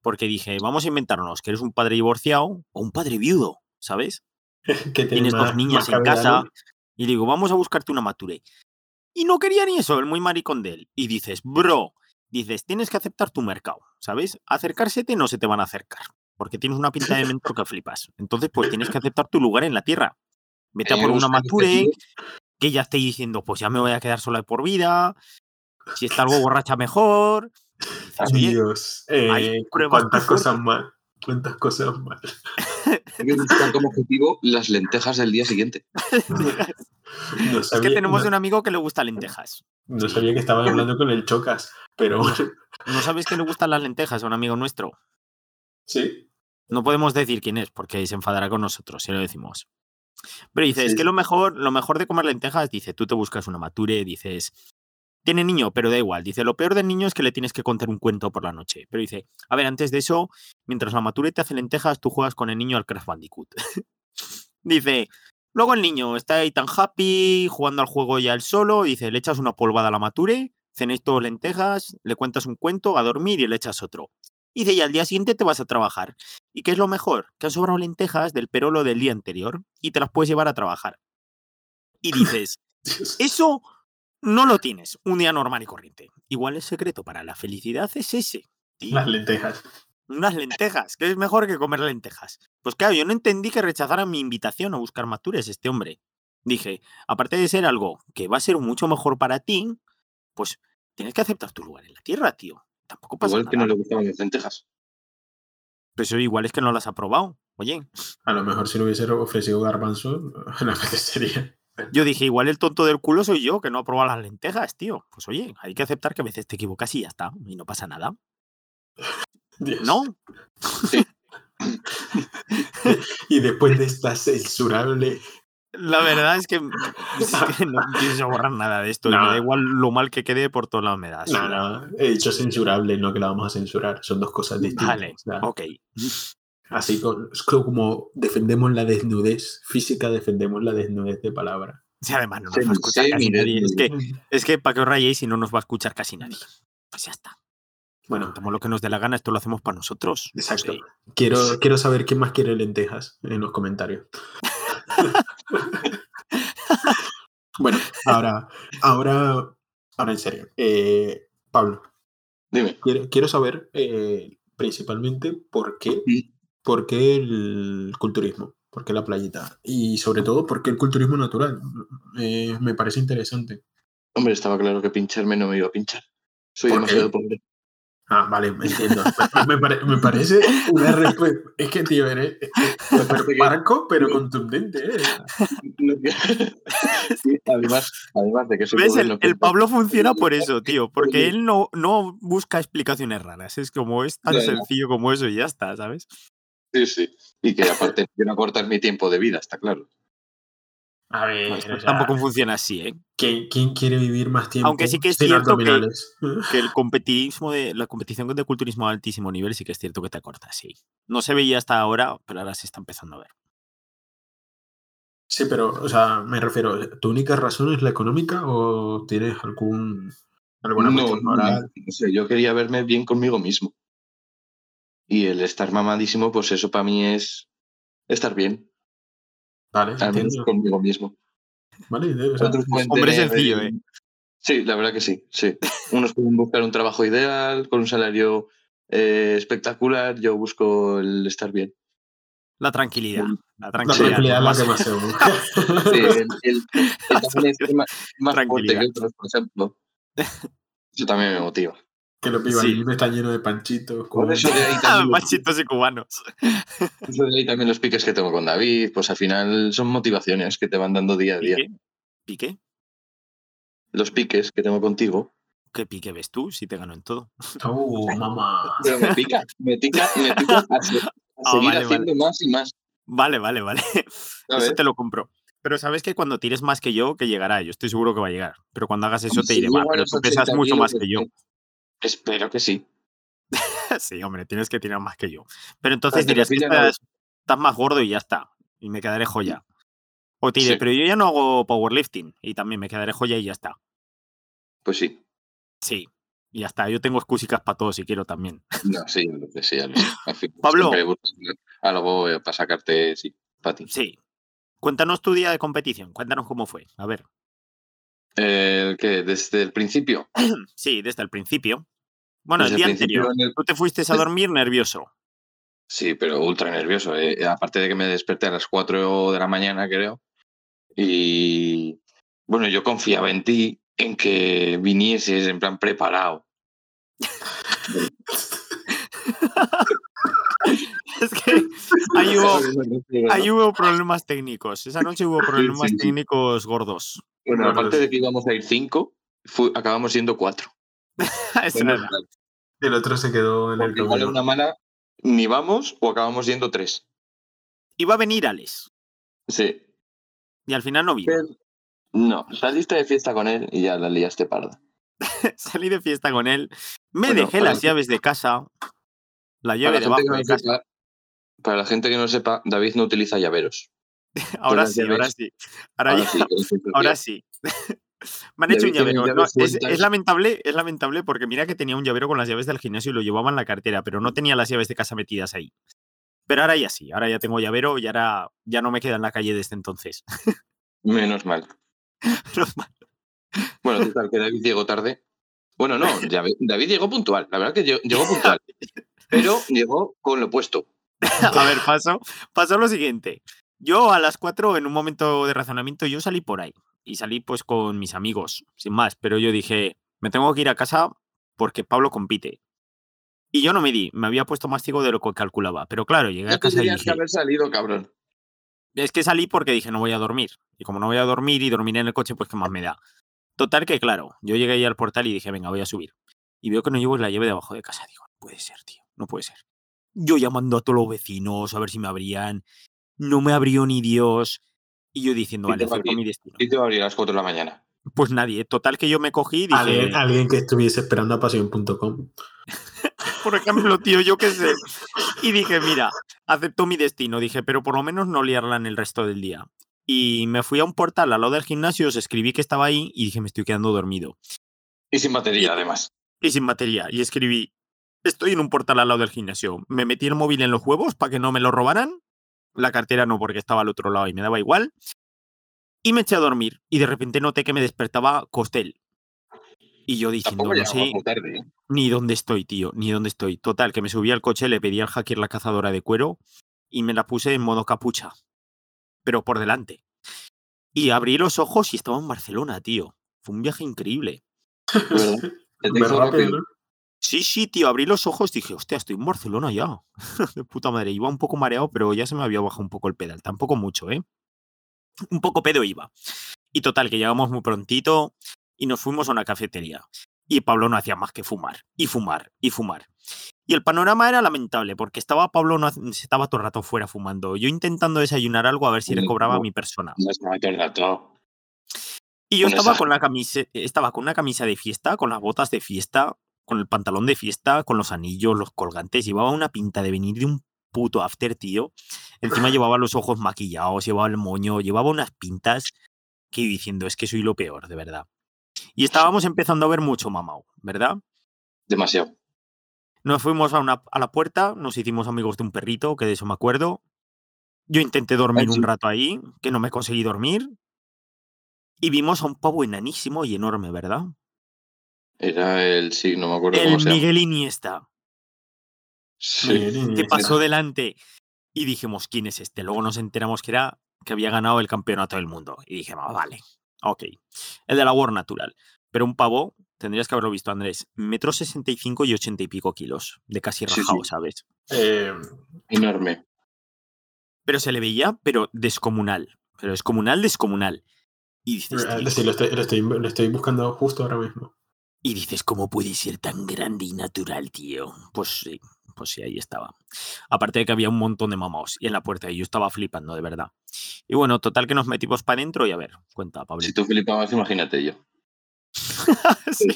Speaker 1: Porque dije, vamos a inventarnos que eres un padre divorciado o un padre viudo, ¿sabes?
Speaker 2: que tiene
Speaker 1: tienes dos niñas en
Speaker 2: cabida,
Speaker 1: casa
Speaker 2: ¿no?
Speaker 1: y digo, vamos a buscarte una mature. Y no quería ni eso, el muy maricón de él. Y dices, bro, dices, tienes que aceptar tu mercado, ¿sabes? Acercársete no se te van a acercar, porque tienes una pinta de mentor que flipas. Entonces, pues tienes que aceptar tu lugar en la tierra. Vete a por una mature que ya esté diciendo, pues ya me voy a quedar sola de por vida. Si está algo borracha, mejor.
Speaker 2: Dios,
Speaker 1: hay
Speaker 2: eh,
Speaker 1: pruebas
Speaker 2: cuántas cosas mal, cuántas cosas mal.
Speaker 3: Hay que buscar como objetivo las lentejas del día siguiente.
Speaker 2: No
Speaker 1: es que tenemos
Speaker 2: no-
Speaker 1: un amigo que le gusta lentejas.
Speaker 2: no sabía que estabas hablando con el Chocas, pero bueno,
Speaker 1: ¿No sabes que le gustan las lentejas a un amigo nuestro?
Speaker 2: sí.
Speaker 1: No podemos decir quién es porque se enfadará con nosotros si lo decimos. Pero dice,
Speaker 2: Sí,
Speaker 1: es que lo mejor, lo mejor de comer lentejas, dice, tú te buscas una mature, dices, tiene niño, pero da igual. Dice, lo peor del niño es que le tienes que contar un cuento por la noche. Pero dice, a ver, antes de eso, mientras la mature te hace lentejas, tú juegas con el niño al Crash Bandicoot. dice, luego el niño está ahí tan happy, jugando al juego ya él solo, dice, le echas una polvada a la mature, cenéis todos lentejas, le cuentas un cuento, a dormir y le echas otro. Y dice, y al día siguiente te vas a trabajar. ¿Y qué es lo mejor? Que han sobrado lentejas del perolo del día anterior y te las puedes llevar a trabajar. Y dices, eso no lo tienes un día normal y corriente. Igual el secreto para la felicidad es ese. tío.
Speaker 2: Las lentejas.
Speaker 1: Unas lentejas, que es mejor que comer lentejas. Pues claro, yo no entendí que rechazara mi invitación a buscar matures este hombre. Dije, aparte de ser algo que va a ser mucho mejor para ti, pues tienes que aceptar tu lugar en la tierra, tío. Tampoco pasa
Speaker 3: Igual que no le gustaban las lentejas.
Speaker 1: Pero eso igual es que no las ha probado. Oye,
Speaker 2: A lo mejor si le hubiese ofrecido garbanzo, le apetecería.
Speaker 1: yo dije, igual el tonto del culo soy yo, que no ha probado las lentejas, tío. Pues oye, hay que aceptar que a veces te equivocas y ya está, y no pasa nada.
Speaker 2: Dios.
Speaker 1: ¿No?
Speaker 2: Y después de esta censurable.
Speaker 1: La verdad es que, es que no pienso borrar nada de esto.
Speaker 2: No.
Speaker 1: me da igual lo mal que quede por todos lados me da.
Speaker 2: No, no, he dicho censurable, no que la vamos a censurar. Son dos cosas distintas.
Speaker 1: Vale,
Speaker 2: o sea,
Speaker 1: ok.
Speaker 2: Así como defendemos la desnudez física, defendemos la desnudez de palabra.
Speaker 1: Si además no nos
Speaker 3: Sí,
Speaker 1: va a escuchar
Speaker 3: sí,
Speaker 1: casi nadie. Es que, es que para que os rayéis si no nos va a escuchar casi nadie. Pues ya está.
Speaker 2: Bueno,
Speaker 1: Contamos lo que nos dé la gana, esto lo hacemos para nosotros.
Speaker 2: exacto. Quiero, quiero saber quién más quiere lentejas en los comentarios. bueno, ahora, ahora, ahora en serio. Eh, Pablo,
Speaker 3: Dime.
Speaker 2: quiero, quiero saber eh, principalmente por qué,
Speaker 3: Mm.
Speaker 2: por qué el culturismo, por qué la playita y sobre todo por qué el culturismo natural. Eh, me parece interesante.
Speaker 3: Hombre, estaba claro que pincharme no me iba a pinchar. Soy demasiado pobre.
Speaker 2: Ah, vale, me entiendo. me, pare- me parece una respuesta. Es que, tío, eres súper parco, pero contundente. ¿eh?
Speaker 3: Sí, además, además de que soy
Speaker 1: ¿Ves? El, Pablo funciona por eso, tío, porque él no, no busca explicaciones raras. Es como es tan sencillo como eso y ya está, ¿sabes?
Speaker 3: Sí, sí. Y que aparte quiero acortar mi tiempo de vida, está claro.
Speaker 2: A ver,
Speaker 1: Pues
Speaker 2: o sea,
Speaker 1: tampoco funciona así, ¿eh?
Speaker 2: ¿quién, quién quiere vivir más tiempo
Speaker 1: Aunque sí que es cierto que- el competitismo de la competición de culturismo a altísimo nivel sí que es cierto que te acorta, sí. No se veía hasta ahora, pero ahora se está empezando a ver.
Speaker 2: Sí, pero, o sea, me refiero, ¿tu única razón es la económica o tienes algún alguna
Speaker 3: no,
Speaker 2: cuestión
Speaker 3: no,
Speaker 2: moral?
Speaker 3: no sé, yo quería verme bien conmigo mismo. Y el estar mamadísimo, pues eso para mí es estar bien,
Speaker 2: Vale,
Speaker 3: al menos
Speaker 2: entiendo.
Speaker 3: conmigo mismo.
Speaker 2: Vale, o sea,
Speaker 3: Otros pueden
Speaker 1: hombre
Speaker 3: tener,
Speaker 1: sencillo,
Speaker 3: eh,
Speaker 1: ¿eh?
Speaker 3: Sí, la verdad que sí, sí. Unos pueden buscar un trabajo ideal, con un salario eh, espectacular, yo busco el estar bien.
Speaker 1: La tranquilidad. La
Speaker 2: la
Speaker 1: tranquilidad.
Speaker 2: tranquilidad es la
Speaker 1: más-
Speaker 2: que más se busca.
Speaker 3: Sí, el, el- el también es más, más fuerte
Speaker 1: Tranquilidad.
Speaker 3: que otros, por ejemplo. Eso también me motiva.
Speaker 2: Que los pibas
Speaker 1: Sí.
Speaker 2: están llenos de panchitos. Con-
Speaker 3: eso de ahí también los,
Speaker 1: Machitos y cubanos.
Speaker 3: eso de ahí también los piques que tengo con David, pues al final son motivaciones que te van dando día a día.
Speaker 1: ¿Pique? ¿Pique?
Speaker 3: Los piques que tengo contigo.
Speaker 1: ¿Qué pique ves tú si te gano en todo?
Speaker 2: Oh, mamá.
Speaker 3: Pero me pica, me pica, me pica a,
Speaker 1: Ah,
Speaker 3: seguir
Speaker 1: vale,
Speaker 3: haciendo más y más.
Speaker 1: Vale, vale, vale. Eso te lo compro. Pero sabes que cuando tires más que yo, que llegará. Yo estoy seguro que va a llegar. Pero cuando hagas eso te
Speaker 3: Si
Speaker 1: va,
Speaker 3: a
Speaker 1: pero tú pesas
Speaker 3: 80
Speaker 1: mucho más que yo.
Speaker 3: Espero que sí.
Speaker 1: sí, hombre, tienes que tirar más que yo. Pero entonces dirías que estás, estás más gordo y ya está. Y me quedaré joya. O te diré,
Speaker 3: Sí.
Speaker 1: pero yo ya no hago powerlifting. Y también me quedaré joya y ya está.
Speaker 3: Pues sí.
Speaker 1: Sí. Y ya está. Yo tengo excusicas para todo si quiero también.
Speaker 3: No, sí, ya lo sé, sí, ya lo sé. Al fin,
Speaker 1: Pablo.
Speaker 3: Algo eh, para sacarte, sí, para ti.
Speaker 1: Sí. Cuéntanos tu día de competición. Cuéntanos cómo fue. A ver.
Speaker 3: Eh, ¿Qué? ¿Desde el principio?
Speaker 1: Sí, desde el principio. Bueno,
Speaker 3: Desde
Speaker 1: el día anterior.
Speaker 3: el-
Speaker 1: Tú te fuiste a dormir nervioso.
Speaker 3: Sí, pero ultra nervioso. eh. Aparte de que me desperté a las 4 de la mañana, creo. Y bueno, yo confiaba en ti, en que vinieses en plan preparado.
Speaker 1: es que ahí hubo, ahí hubo problemas técnicos. Esa noche hubo problemas
Speaker 3: sí, sí.
Speaker 1: técnicos gordos.
Speaker 3: Bueno, aparte de que íbamos a ir 5, acabamos siendo 4.
Speaker 1: Verdad.
Speaker 2: El otro se quedó en el
Speaker 3: Porque igual
Speaker 2: camino.
Speaker 3: una mala, ni vamos o acabamos siendo 3.
Speaker 1: Iba a venir Alex.
Speaker 3: Sí.
Speaker 1: Y al final no vino.
Speaker 3: No, saliste de fiesta con él y ya la liaste parda.
Speaker 1: Salí de fiesta con él. Me
Speaker 3: Bueno,
Speaker 1: dejé
Speaker 3: para
Speaker 1: las
Speaker 3: que-
Speaker 1: llaves de casa. La
Speaker 3: Para
Speaker 1: llave
Speaker 3: la, gente
Speaker 1: debajo
Speaker 3: que no
Speaker 1: de casa.
Speaker 3: sepa, para la gente que no sepa, David no utiliza llaveros.
Speaker 1: Ahora sí, ahora sí. Ahora,
Speaker 3: Ahora
Speaker 1: ya-
Speaker 3: sí, el
Speaker 1: ahora sí. Me han hecho un llavero. No, es, lamentable, es lamentable porque mira que tenía un llavero con las llaves del gimnasio y lo llevaba en la cartera, pero no tenía las llaves de casa metidas ahí. Pero ahora ya sí, ahora ya tengo llavero y ahora ya no me queda en la calle desde entonces.
Speaker 3: Menos mal. Bueno, total, que David llegó tarde. Bueno, no, David llegó puntual. La verdad que llegó, puntual. Pero llegó con lo puesto.
Speaker 1: A ver, pasó, pasó lo siguiente. Yo a las 4, en un momento de razonamiento, yo salí por ahí. Y salí pues con mis amigos, sin más. Pero yo dije, me tengo que ir a casa porque Pablo compite. Y yo no me di, me había puesto más ciego de lo que calculaba. Pero claro, llegué a casa y
Speaker 3: tendrías que
Speaker 1: dije,
Speaker 3: haber salido, cabrón.
Speaker 1: es que salí porque dije, no voy a dormir. Y como no voy a dormir y dormir en el coche, pues qué más me da. Total que claro, yo llegué ahí al portal y dije, venga, voy a subir. Y veo que no llevo la llave debajo de casa. Digo, no puede ser, tío, no puede ser. Yo llamando a todos los vecinos a ver si me abrían. No me abrió ni Dios. Y yo diciendo,
Speaker 3: ¿Quién
Speaker 1: vale,
Speaker 3: te va a
Speaker 1: acepto
Speaker 3: abrir?
Speaker 1: mi destino.
Speaker 3: Y te va a abrir a las 4 de la mañana.
Speaker 1: Pues nadie. Total que yo me cogí y dije,
Speaker 2: Alguien, alguien que estuviese esperando a pasión.com.
Speaker 1: por ejemplo, tío, yo qué sé. Y dije, mira, acepto mi destino. Dije, pero por lo menos no liarla en el resto del día. Y me fui a un portal al lado del gimnasio, os escribí que estaba ahí y dije, me estoy quedando dormido.
Speaker 3: Y sin batería, además.
Speaker 1: Y sin batería. Y escribí, estoy en un portal al lado del gimnasio. Me metí el móvil en los huevos para que no me lo robaran. La cartera no, porque estaba al otro lado y me daba igual. Y me eché a dormir. Y de repente noté que me despertaba Costel. Y yo diciendo, no sé
Speaker 3: tarde. ¿eh?
Speaker 1: ni dónde estoy, tío, ni dónde estoy. Total, que me subí al coche, le pedí al hacker la cazadora de cuero y me la puse en modo capucha. Pero por delante. Y abrí los ojos y estaba en Barcelona, tío. Fue un viaje increíble.
Speaker 3: Te
Speaker 2: Súper
Speaker 3: hizo
Speaker 2: rápido,
Speaker 3: rápido.
Speaker 2: ¿no?
Speaker 1: Sí, sí, tío, abrí los ojos y dije, hostia, estoy en Barcelona ya. De puta madre. Iba un poco mareado, pero ya se me había bajado un poco el pedal. Tampoco mucho, ¿eh? Un poco pedo iba. Y total, que llegamos muy prontito y nos fuimos a una cafetería. Y Pablo no hacía más que fumar, y fumar, y fumar. Y el panorama era lamentable, porque estaba Pablo, no, estaba todo el rato fuera fumando. Yo intentando desayunar algo a ver si le
Speaker 3: Mm,
Speaker 1: cobraba a mi persona.
Speaker 3: No estaba todo el rato.
Speaker 1: Y yo estaba con la camisa, estaba con una camisa de fiesta, con las botas de fiesta, con el pantalón de fiesta, con los anillos, los colgantes. Llevaba una pinta de venir de un puto after, tío. Encima llevaba los ojos maquillados, llevaba el moño, llevaba unas pintas que diciendo, es que soy lo peor, de verdad. Y estábamos empezando a ver mucho mamao, ¿verdad?
Speaker 3: Demasiado.
Speaker 1: Nos fuimos a, una, a la puerta, nos hicimos amigos de un perrito, que de eso me acuerdo. Yo intenté dormir
Speaker 3: sí.
Speaker 1: un rato ahí, que no me conseguí dormir. Y vimos a un pavo enanísimo y enorme, ¿verdad?
Speaker 3: Era el. Sí, no me acuerdo
Speaker 1: El
Speaker 3: cómo se llama.
Speaker 1: Miguel Iniesta,
Speaker 3: Sí.
Speaker 2: Miguel
Speaker 1: que pasó delante. Y dijimos, ¿quién es este? Luego nos enteramos que era que había ganado el campeonato del mundo. Y dije, "Ah, vale, ok. El de la War Natural. Pero un pavo, tendrías que haberlo visto, Andrés, metro sesenta y cinco y ochenta y pico kilos, de casi rajado,
Speaker 3: sí.
Speaker 1: ¿sabes?
Speaker 2: Eh,
Speaker 3: Enorme.
Speaker 1: Pero se le veía, pero descomunal. Pero descomunal, descomunal. Y dices,
Speaker 2: sí, lo estoy, lo, estoy, lo estoy buscando justo ahora mismo.
Speaker 1: Y dices, ¿cómo puede ser tan grande y natural, tío? Pues sí, pues sí, ahí estaba. Aparte de que había un montón de mamaos y en la puerta y yo estaba flipando, de verdad. Y bueno, total que nos metimos para adentro y a ver, cuenta, Pablo.
Speaker 3: Si tú flipabas, imagínate yo.
Speaker 1: Sí.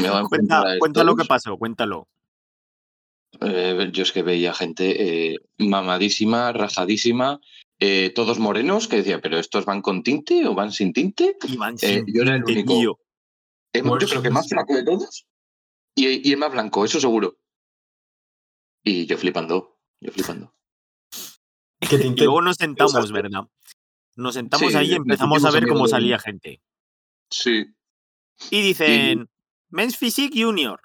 Speaker 3: Me va a
Speaker 1: Cuenta, lo que pasó, cuéntalo.
Speaker 3: Eh, yo es que veía gente eh, mamadísima, rajadísima, eh, todos morenos, que decía, ¿pero estos van con tinte o van sin tinte?
Speaker 1: Iván
Speaker 3: Eh,
Speaker 1: sin
Speaker 3: yo era el único.
Speaker 1: tío.
Speaker 2: Pues-
Speaker 3: yo creo que más flaco de todos y, y el más blanco, eso seguro. Y yo flipando, yo flipando.
Speaker 1: Luego nos sentamos,
Speaker 3: Exacto.
Speaker 1: ¿verdad? Nos sentamos
Speaker 3: Sí,
Speaker 1: ahí y empezamos a ver cómo salía gente.
Speaker 3: Sí,
Speaker 1: Y dicen, Men's Physique Junior.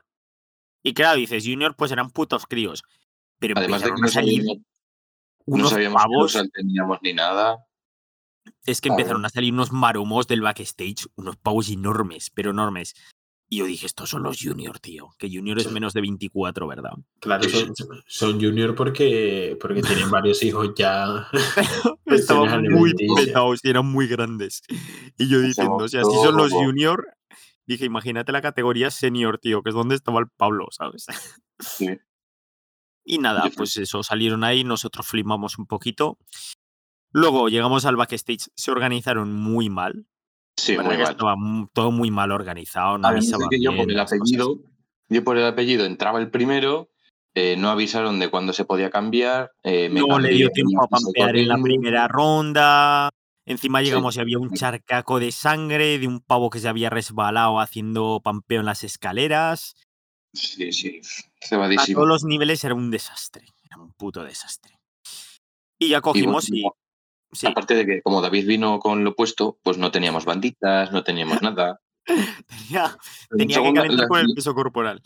Speaker 1: Y claro, dices, Junior, pues eran putos críos. Pero
Speaker 3: además de que no
Speaker 1: salir
Speaker 3: sabíamos, no
Speaker 1: unos
Speaker 3: sabíamos qué
Speaker 1: pavos.
Speaker 3: dorsal teníamos ni nada.
Speaker 1: Es que
Speaker 3: Claro.
Speaker 1: empezaron a salir unos maromos del backstage, unos pavos enormes, pero enormes. Y yo dije, estos son los Junior, tío. Que Junior es menos de 24, ¿verdad?
Speaker 2: Claro, son, son junior porque, porque tienen varios hijos ya.
Speaker 1: Estaban muy petados y eran muy grandes. Y yo diciendo, o sea, si son los Junior, dije, imagínate la categoría Senior, tío, que es donde estaba el Pablo, ¿sabes?
Speaker 3: Sí.
Speaker 1: Y nada, pues eso, salieron ahí, nosotros flipamos un poquito. Luego llegamos al backstage, se organizaron muy mal.
Speaker 3: Sí,
Speaker 1: ¿verdad
Speaker 3: muy mal.
Speaker 1: Estaba todo muy mal organizado, no avisaban
Speaker 3: que yo por el
Speaker 1: cosas.
Speaker 3: apellido, yo por el apellido entraba el primero, eh, no avisaron de cuándo se podía cambiar. eh, me
Speaker 1: No le dio tiempo a pampear en la primera ronda. Encima
Speaker 3: Sí.
Speaker 1: llegamos y había un charcaco de sangre de un pavo que se había resbalado haciendo pampeo en las escaleras.
Speaker 3: Sí, sí,
Speaker 1: A
Speaker 3: cebadísimo.
Speaker 1: todos los niveles era un desastre. Era un puto desastre. Y ya cogimos y.
Speaker 3: bueno,
Speaker 1: Sí,
Speaker 3: Aparte de que como David vino con lo puesto, pues no teníamos banditas, no teníamos nada.
Speaker 1: tenía,
Speaker 3: En
Speaker 1: tenía que calentar con el peso corporal.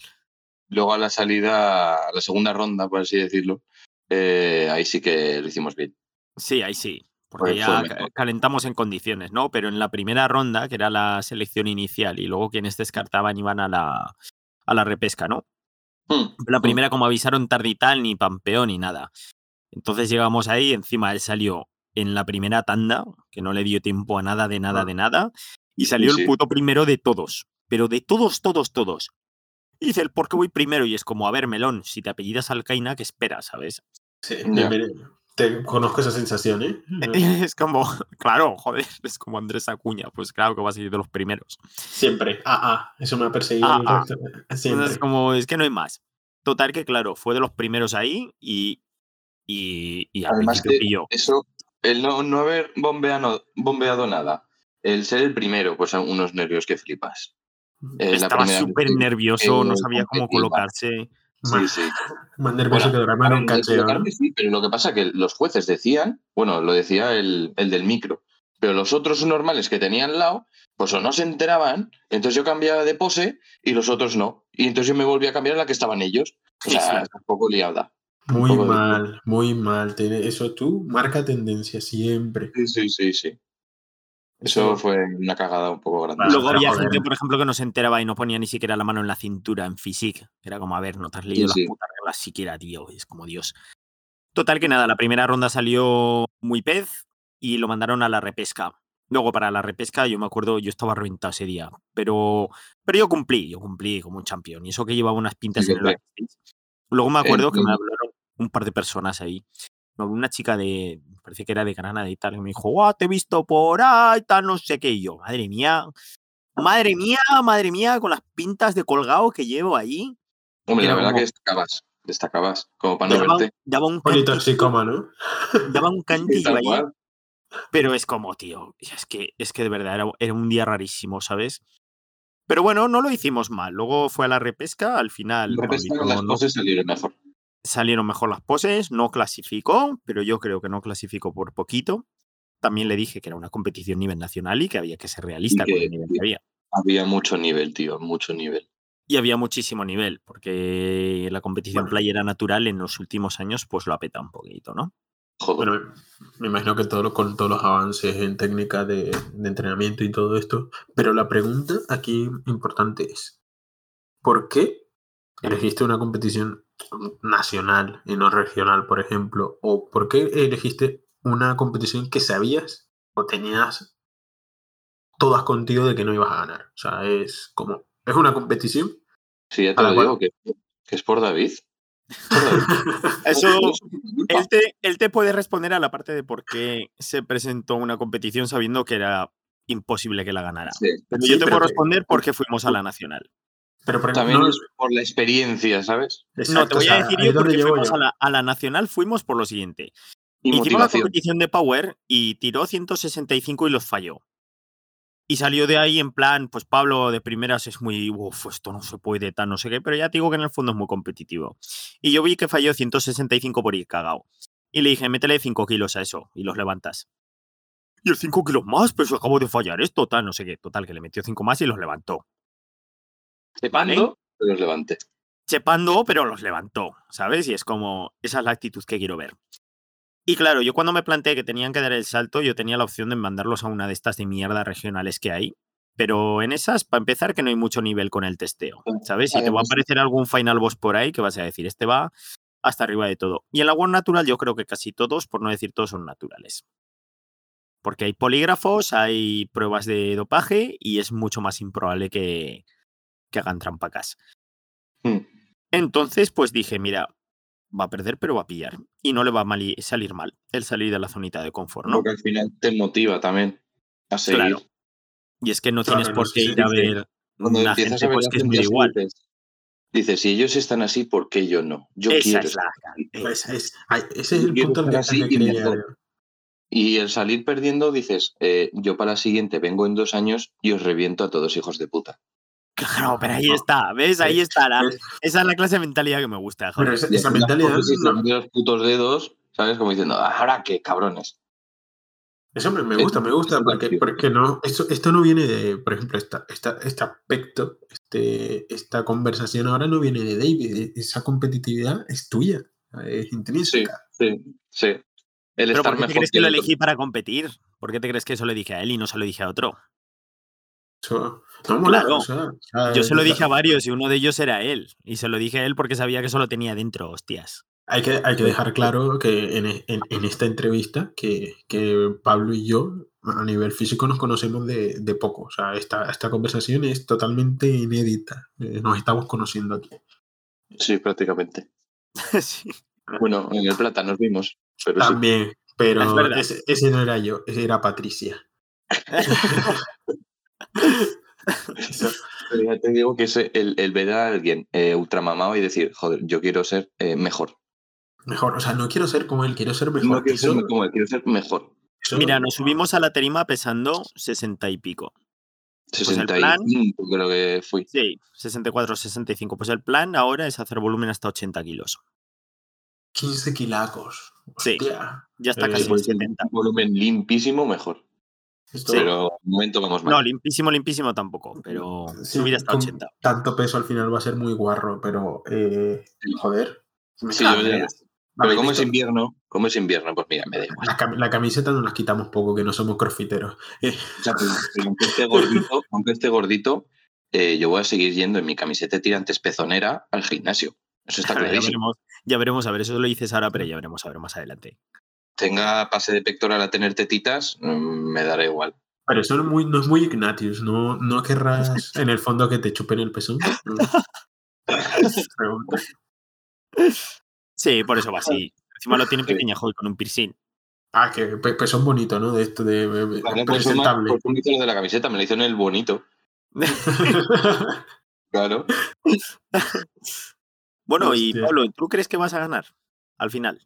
Speaker 3: Luego a la salida, a la segunda ronda, por así decirlo, eh, ahí sí que lo hicimos bien.
Speaker 1: Sí, ahí sí. Porque
Speaker 3: Pues
Speaker 1: ya calentamos en condiciones, ¿no? Pero en la primera ronda, que era la selección inicial, y luego quienes descartaban iban a la, a la repesca, ¿no?
Speaker 3: Hmm,
Speaker 1: La
Speaker 3: hmm.
Speaker 1: primera, como avisaron tarde y tal, ni pampeo ni nada. Entonces llegamos ahí, encima él salió en la primera tanda, que no le dio tiempo a nada de nada de nada, y salió
Speaker 3: Sí.
Speaker 1: el puto primero de todos. Pero de todos, todos, todos. Y dice el por qué voy primero, y es como, a ver, melón, si te apellidas Alcaina, ¿qué esperas, sabes?
Speaker 2: Sí. Te conozco esa sensación, ¿eh?
Speaker 1: Es como, claro, joder, es como Andrés Acuña, pues claro que va a ser de los primeros.
Speaker 2: Siempre. Ah, ah. Eso me ha perseguido
Speaker 1: Ah, ah.
Speaker 2: Siempre.
Speaker 1: Es como, es que no hay más. Total que, claro, fue de los primeros ahí y. Y, y al
Speaker 3: Además
Speaker 1: principio
Speaker 3: que
Speaker 1: pilló.
Speaker 3: eso, el no, no haber bombeado, bombeado nada, el ser el primero, pues son unos nervios que flipas. Eh,
Speaker 1: Estaba súper nervioso, no sabía cómo colocarse.
Speaker 3: Sí, sí.
Speaker 2: más nervioso
Speaker 3: Bueno,
Speaker 2: que
Speaker 3: sí, pero lo que pasa es que los jueces decían, bueno, lo decía el, el del micro, pero los otros normales que tenía al lado, pues o no se enteraban, entonces yo cambiaba de pose y los otros no. Y entonces yo me volví a cambiar a la que estaban ellos. O
Speaker 1: Sí,
Speaker 3: sea,
Speaker 1: sí.
Speaker 3: un poco liada.
Speaker 2: Muy mal, muy mal. Eso tú marca tendencia siempre.
Speaker 3: Sí, sí, sí, sí. Eso fue una cagada un poco grande.
Speaker 1: Luego había
Speaker 2: joder.
Speaker 1: gente, por ejemplo, que no se enteraba y no ponía ni siquiera la mano en la cintura en physique. Era como, a ver, no te has leído
Speaker 3: Sí, sí.
Speaker 1: las putas reglas siquiera, tío. Es como Dios. Total que nada, la primera ronda salió muy pez y lo mandaron a la repesca. Luego para la repesca, yo me acuerdo, yo estaba reventado ese día. Pero, pero yo cumplí, yo cumplí como un campeón. Y eso que llevaba unas pintas
Speaker 3: Sí,
Speaker 1: en el. Luego me acuerdo que me
Speaker 3: Entiendo.
Speaker 1: Un par de personas ahí. Una chica de, parece que era de Granada y tal, que me dijo, guau, te he visto por ahí, tal, no sé qué. Y yo, madre mía, madre mía, madre mía, con las pintas de colgado que llevo ahí.
Speaker 3: Hombre, la verdad
Speaker 1: como-
Speaker 3: que destacabas, destacabas, como para no
Speaker 1: Daba,
Speaker 3: verte.
Speaker 1: daba un
Speaker 2: Bonito
Speaker 1: cantillo,
Speaker 2: toxicómano.
Speaker 1: daba un cantillo ahí. Pero es como, tío, es que, es que de verdad era, era un día rarísimo, ¿sabes? Pero bueno, no lo hicimos mal. Luego fue a la repesca, al final
Speaker 3: Repesca con
Speaker 1: Pablito
Speaker 3: las
Speaker 1: no-
Speaker 3: poses salieron mejor.
Speaker 1: Salieron mejor las poses, no clasificó, pero yo creo que no clasificó por poquito. También le dije que era una competición a nivel nacional y que había que ser realista con el nivel que había.
Speaker 3: Había mucho nivel, tío, mucho nivel.
Speaker 1: Y había muchísimo nivel, porque la competición
Speaker 2: Bueno.
Speaker 1: playera natural en los últimos años pues lo ha petado un poquito, ¿no?
Speaker 3: Joder.
Speaker 2: Bueno, me imagino que todo con todos los avances en técnica de, de entrenamiento y todo esto. Pero la pregunta aquí importante es: ¿por qué elegiste una competición nacional y no regional, por ejemplo? ¿O por qué elegiste una competición que sabías o tenías todas contigo de que no ibas a ganar? O sea, es como, es una competición.
Speaker 3: sí, ya te lo
Speaker 2: cual-
Speaker 3: digo, que, que es por David. Por David.
Speaker 1: Eso, él te, él te puede responder a la parte de por qué se presentó una competición sabiendo que era imposible que la ganara.
Speaker 3: Sí.
Speaker 1: Pero
Speaker 2: Sí,
Speaker 1: yo te
Speaker 2: pero
Speaker 1: puedo
Speaker 2: que-
Speaker 1: responder por qué fuimos a la nacional.
Speaker 2: Pero por
Speaker 3: También
Speaker 2: no-
Speaker 3: es por la experiencia, ¿sabes?
Speaker 1: No, te voy
Speaker 2: o sea,
Speaker 1: a decir yo
Speaker 2: es donde
Speaker 1: por qué
Speaker 2: llego
Speaker 1: fuimos
Speaker 2: yo.
Speaker 1: a la, a la nacional. Fuimos por lo siguiente.
Speaker 3: Y
Speaker 1: Hicimos la competición de Power y tiró 165 y los falló. Y salió de ahí en plan, pues Pablo de primeras es muy, uff, esto no se puede, tal, no sé qué, pero ya te digo que en el fondo es muy competitivo. Y yo vi que falló 165 por ir cagado. Y le dije, métele 5 kilos a eso y los levantas. Y el 5 kilos más, pero si acabo de fallar esto, tal, no sé qué. Total, que le metió 5 más y los levantó.
Speaker 3: Cepando, pero los levanté.
Speaker 1: chepando, pero los levantó, ¿sabes? Y es como, esa es la actitud que quiero ver. Y claro, yo cuando me planteé que tenían que dar el salto, yo tenía la opción de mandarlos a una de estas de mierda regionales que hay. Pero en esas, para empezar, que no hay mucho nivel con el testeo, ¿sabes? Si te va a
Speaker 3: Además-
Speaker 1: aparecer algún final boss por ahí, que vas a decir, este va hasta arriba de todo. Y en la World Natural yo creo que casi todos, por no decir todos, son naturales. Porque hay polígrafos, hay pruebas de dopaje y es mucho más improbable que, que hagan trampacas.
Speaker 3: Hmm.
Speaker 1: Entonces, pues dije, mira, va a perder, pero va a pillar. Y no le va a mali- salir mal el salir de la zonita de confort, ¿no?
Speaker 3: Porque al final te motiva también a seguir.
Speaker 1: Claro. Y es que no
Speaker 2: Claro,
Speaker 1: tienes por qué ir a ver
Speaker 3: Cuando
Speaker 1: una
Speaker 3: empiezas
Speaker 1: gente
Speaker 3: a ver
Speaker 1: pues, que es muy igual.
Speaker 3: dices, dices, si ellos están así, ¿por qué yo no? Yo
Speaker 1: Esa
Speaker 3: quiero
Speaker 1: es la-
Speaker 3: así.
Speaker 2: Es- es- ese es el
Speaker 3: Quiero
Speaker 2: punto que,
Speaker 3: así
Speaker 2: que
Speaker 3: y
Speaker 2: llegar yo.
Speaker 3: Y el salir perdiendo, dices, eh, yo para la siguiente vengo en dos años y os reviento a todos hijos de puta.
Speaker 1: Claro, pero ahí está, ¿ves? Ahí
Speaker 2: Sí,
Speaker 1: está. la-
Speaker 2: es-
Speaker 1: esa es la clase de mentalidad que me gusta.
Speaker 2: Pero
Speaker 1: joder.
Speaker 2: esa,
Speaker 3: Y
Speaker 2: esa mentalidad. no-
Speaker 3: los putos dedos, ¿sabes? Como diciendo, ahora qué cabrones.
Speaker 2: Eso me, gusta, me gusta,
Speaker 3: es
Speaker 2: porque, porque no, esto, esto no viene de, por ejemplo, esta, esta, este aspecto, este, esta conversación ahora no viene de David, e- esa competitividad es tuya, es
Speaker 3: Sí,
Speaker 2: intrínseca.
Speaker 3: sí, sí. El
Speaker 1: Pero
Speaker 3: estar
Speaker 1: ¿por qué te crees que
Speaker 3: el
Speaker 1: lo elegí para competir? ¿Por qué te crees que eso le dije a él y no se lo dije a otro?
Speaker 2: Eso- no mola,
Speaker 1: Claro.
Speaker 2: o sea, o sea,
Speaker 1: Yo se lo dije a varios y uno de ellos era él. Y se lo dije a él porque sabía que eso lo tenía dentro, hostias.
Speaker 2: Hay que, hay que dejar claro que en, en- en esta entrevista que, que Pablo y yo a nivel físico nos conocemos de, de poco. O sea, esta, esta conversación es totalmente inédita. Eh, nos estamos conociendo aquí.
Speaker 3: Sí, prácticamente.
Speaker 1: Sí.
Speaker 3: Bueno, en el plata nos vimos, pero sí.
Speaker 2: También, pero ese, ese no era yo, ese era Patricia.
Speaker 3: Ya te digo que es el, el ver a alguien eh, ultramamado y decir, joder, yo quiero ser eh, mejor.
Speaker 2: mejor, o sea, no quiero ser como él, quiero ser mejor.
Speaker 3: No quiero ser
Speaker 2: Eso-
Speaker 3: como él, quiero ser mejor.
Speaker 2: eso-
Speaker 1: Mira, nos subimos a la tarima pesando 60 y pico. el
Speaker 3: 65 creo que fui.
Speaker 1: Sí, 64, 65. Pues el plan ahora es hacer volumen hasta 80 kilos.
Speaker 2: 15 kilacos.
Speaker 1: Sí. Ya está
Speaker 2: Eh,
Speaker 1: casi en
Speaker 3: Pues,
Speaker 1: 70.
Speaker 3: un volumen limpísimo, mejor.
Speaker 2: Esto-
Speaker 3: Pero de momento vamos mal.
Speaker 1: No, limpísimo, limpísimo tampoco, pero
Speaker 2: Sí,
Speaker 1: subir hasta
Speaker 2: con
Speaker 1: 80.
Speaker 2: Tanto peso al final va a ser muy guarro, pero eh, joder. me
Speaker 3: Sí, yo ya-
Speaker 2: Vale,
Speaker 3: Pero como es invierno, como es invierno, pues mira, me da igual.
Speaker 2: la, cam- la camiseta nos las quitamos poco, que no somos crossfiteros. Eh,
Speaker 3: O sea, pero- pero aunque esté gordito, aunque esté gordito eh, yo voy a seguir yendo en mi camiseta de tirantes pezonera al gimnasio. Eso está
Speaker 1: ya,
Speaker 3: clarísimo.
Speaker 1: veremos, ya veremos, a ver, eso lo dices ahora, pero ya veremos, a ver más adelante.
Speaker 3: Tenga pase de pectoral a tener tetitas, mm, me dará igual.
Speaker 2: pero eso no es muy, no es muy Ignatius, no, no querrás en el fondo que te chupen el pezón.
Speaker 1: Sí, por eso va así. Encima lo tiene
Speaker 3: Sí.
Speaker 1: pequeñajo y con un piercing.
Speaker 2: Ah, que pe- pezón bonito, ¿no? De esto de, de-
Speaker 3: pues
Speaker 2: presentable.
Speaker 3: pues un hizo lo de la camiseta, me lo hizo en el bonito. Claro.
Speaker 1: Bueno, y. Pablo, ¿tú crees que vas a ganar al final?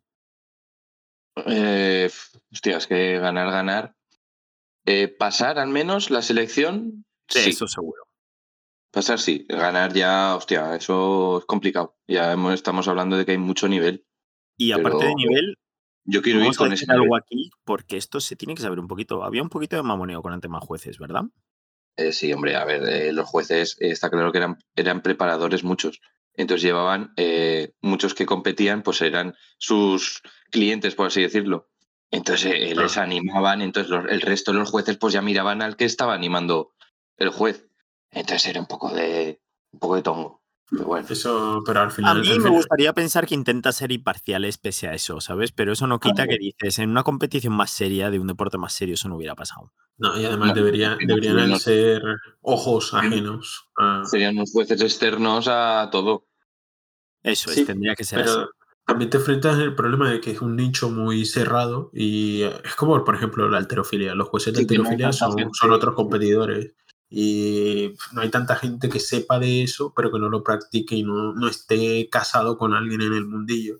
Speaker 3: Eh, hostia, es que ganar, ganar. Eh, pasar al menos la selección, sí.
Speaker 1: eso seguro.
Speaker 3: Pasar sí. Ganar ya, hostia, eso es complicado. Ya hemos- estamos hablando de que hay mucho nivel.
Speaker 1: Y aparte de nivel,
Speaker 3: Yo quiero ir
Speaker 1: a
Speaker 3: con
Speaker 1: decir
Speaker 3: ese
Speaker 1: algo aquí, porque esto se tiene que saber un poquito. Había un poquito de mamoneo con el tema jueces, ¿verdad?
Speaker 3: Eh, sí, hombre, a ver, eh, los jueces eh, está claro que eran, eran preparadores muchos. Entonces llevaban eh, muchos que competían, pues eran sus clientes, por así decirlo. Entonces eh, les animaban, entonces los- el resto de los jueces pues ya miraban al que estaba animando el juez. Entonces era un poco de un poco de tongo. Pero bueno,
Speaker 2: Eso, pero al
Speaker 1: A
Speaker 2: final.
Speaker 1: mí
Speaker 2: al
Speaker 1: me gustaría pensar que intenta ser imparciales pese a eso, ¿sabes? Pero eso no quita
Speaker 3: Claro.
Speaker 1: que dices, en una competición más seria, de un deporte más serio, eso no hubiera pasado.
Speaker 2: No, y además
Speaker 3: No,
Speaker 2: debería,
Speaker 3: no,
Speaker 2: deberían
Speaker 3: no.
Speaker 2: ser ojos ajenos. a-
Speaker 3: serían unos jueces externos a todo.
Speaker 1: Eso
Speaker 2: Sí,
Speaker 1: es, tendría que ser así.
Speaker 2: Pero también te enfrentas el problema de que es un nicho muy cerrado y eh, es como, por ejemplo, la alterofilia. Los jueces de
Speaker 3: Sí,
Speaker 2: alterofilia son, otros competidores y no hay tanta gente que sepa de eso, pero que no lo practique y no, no esté casado con alguien en el mundillo.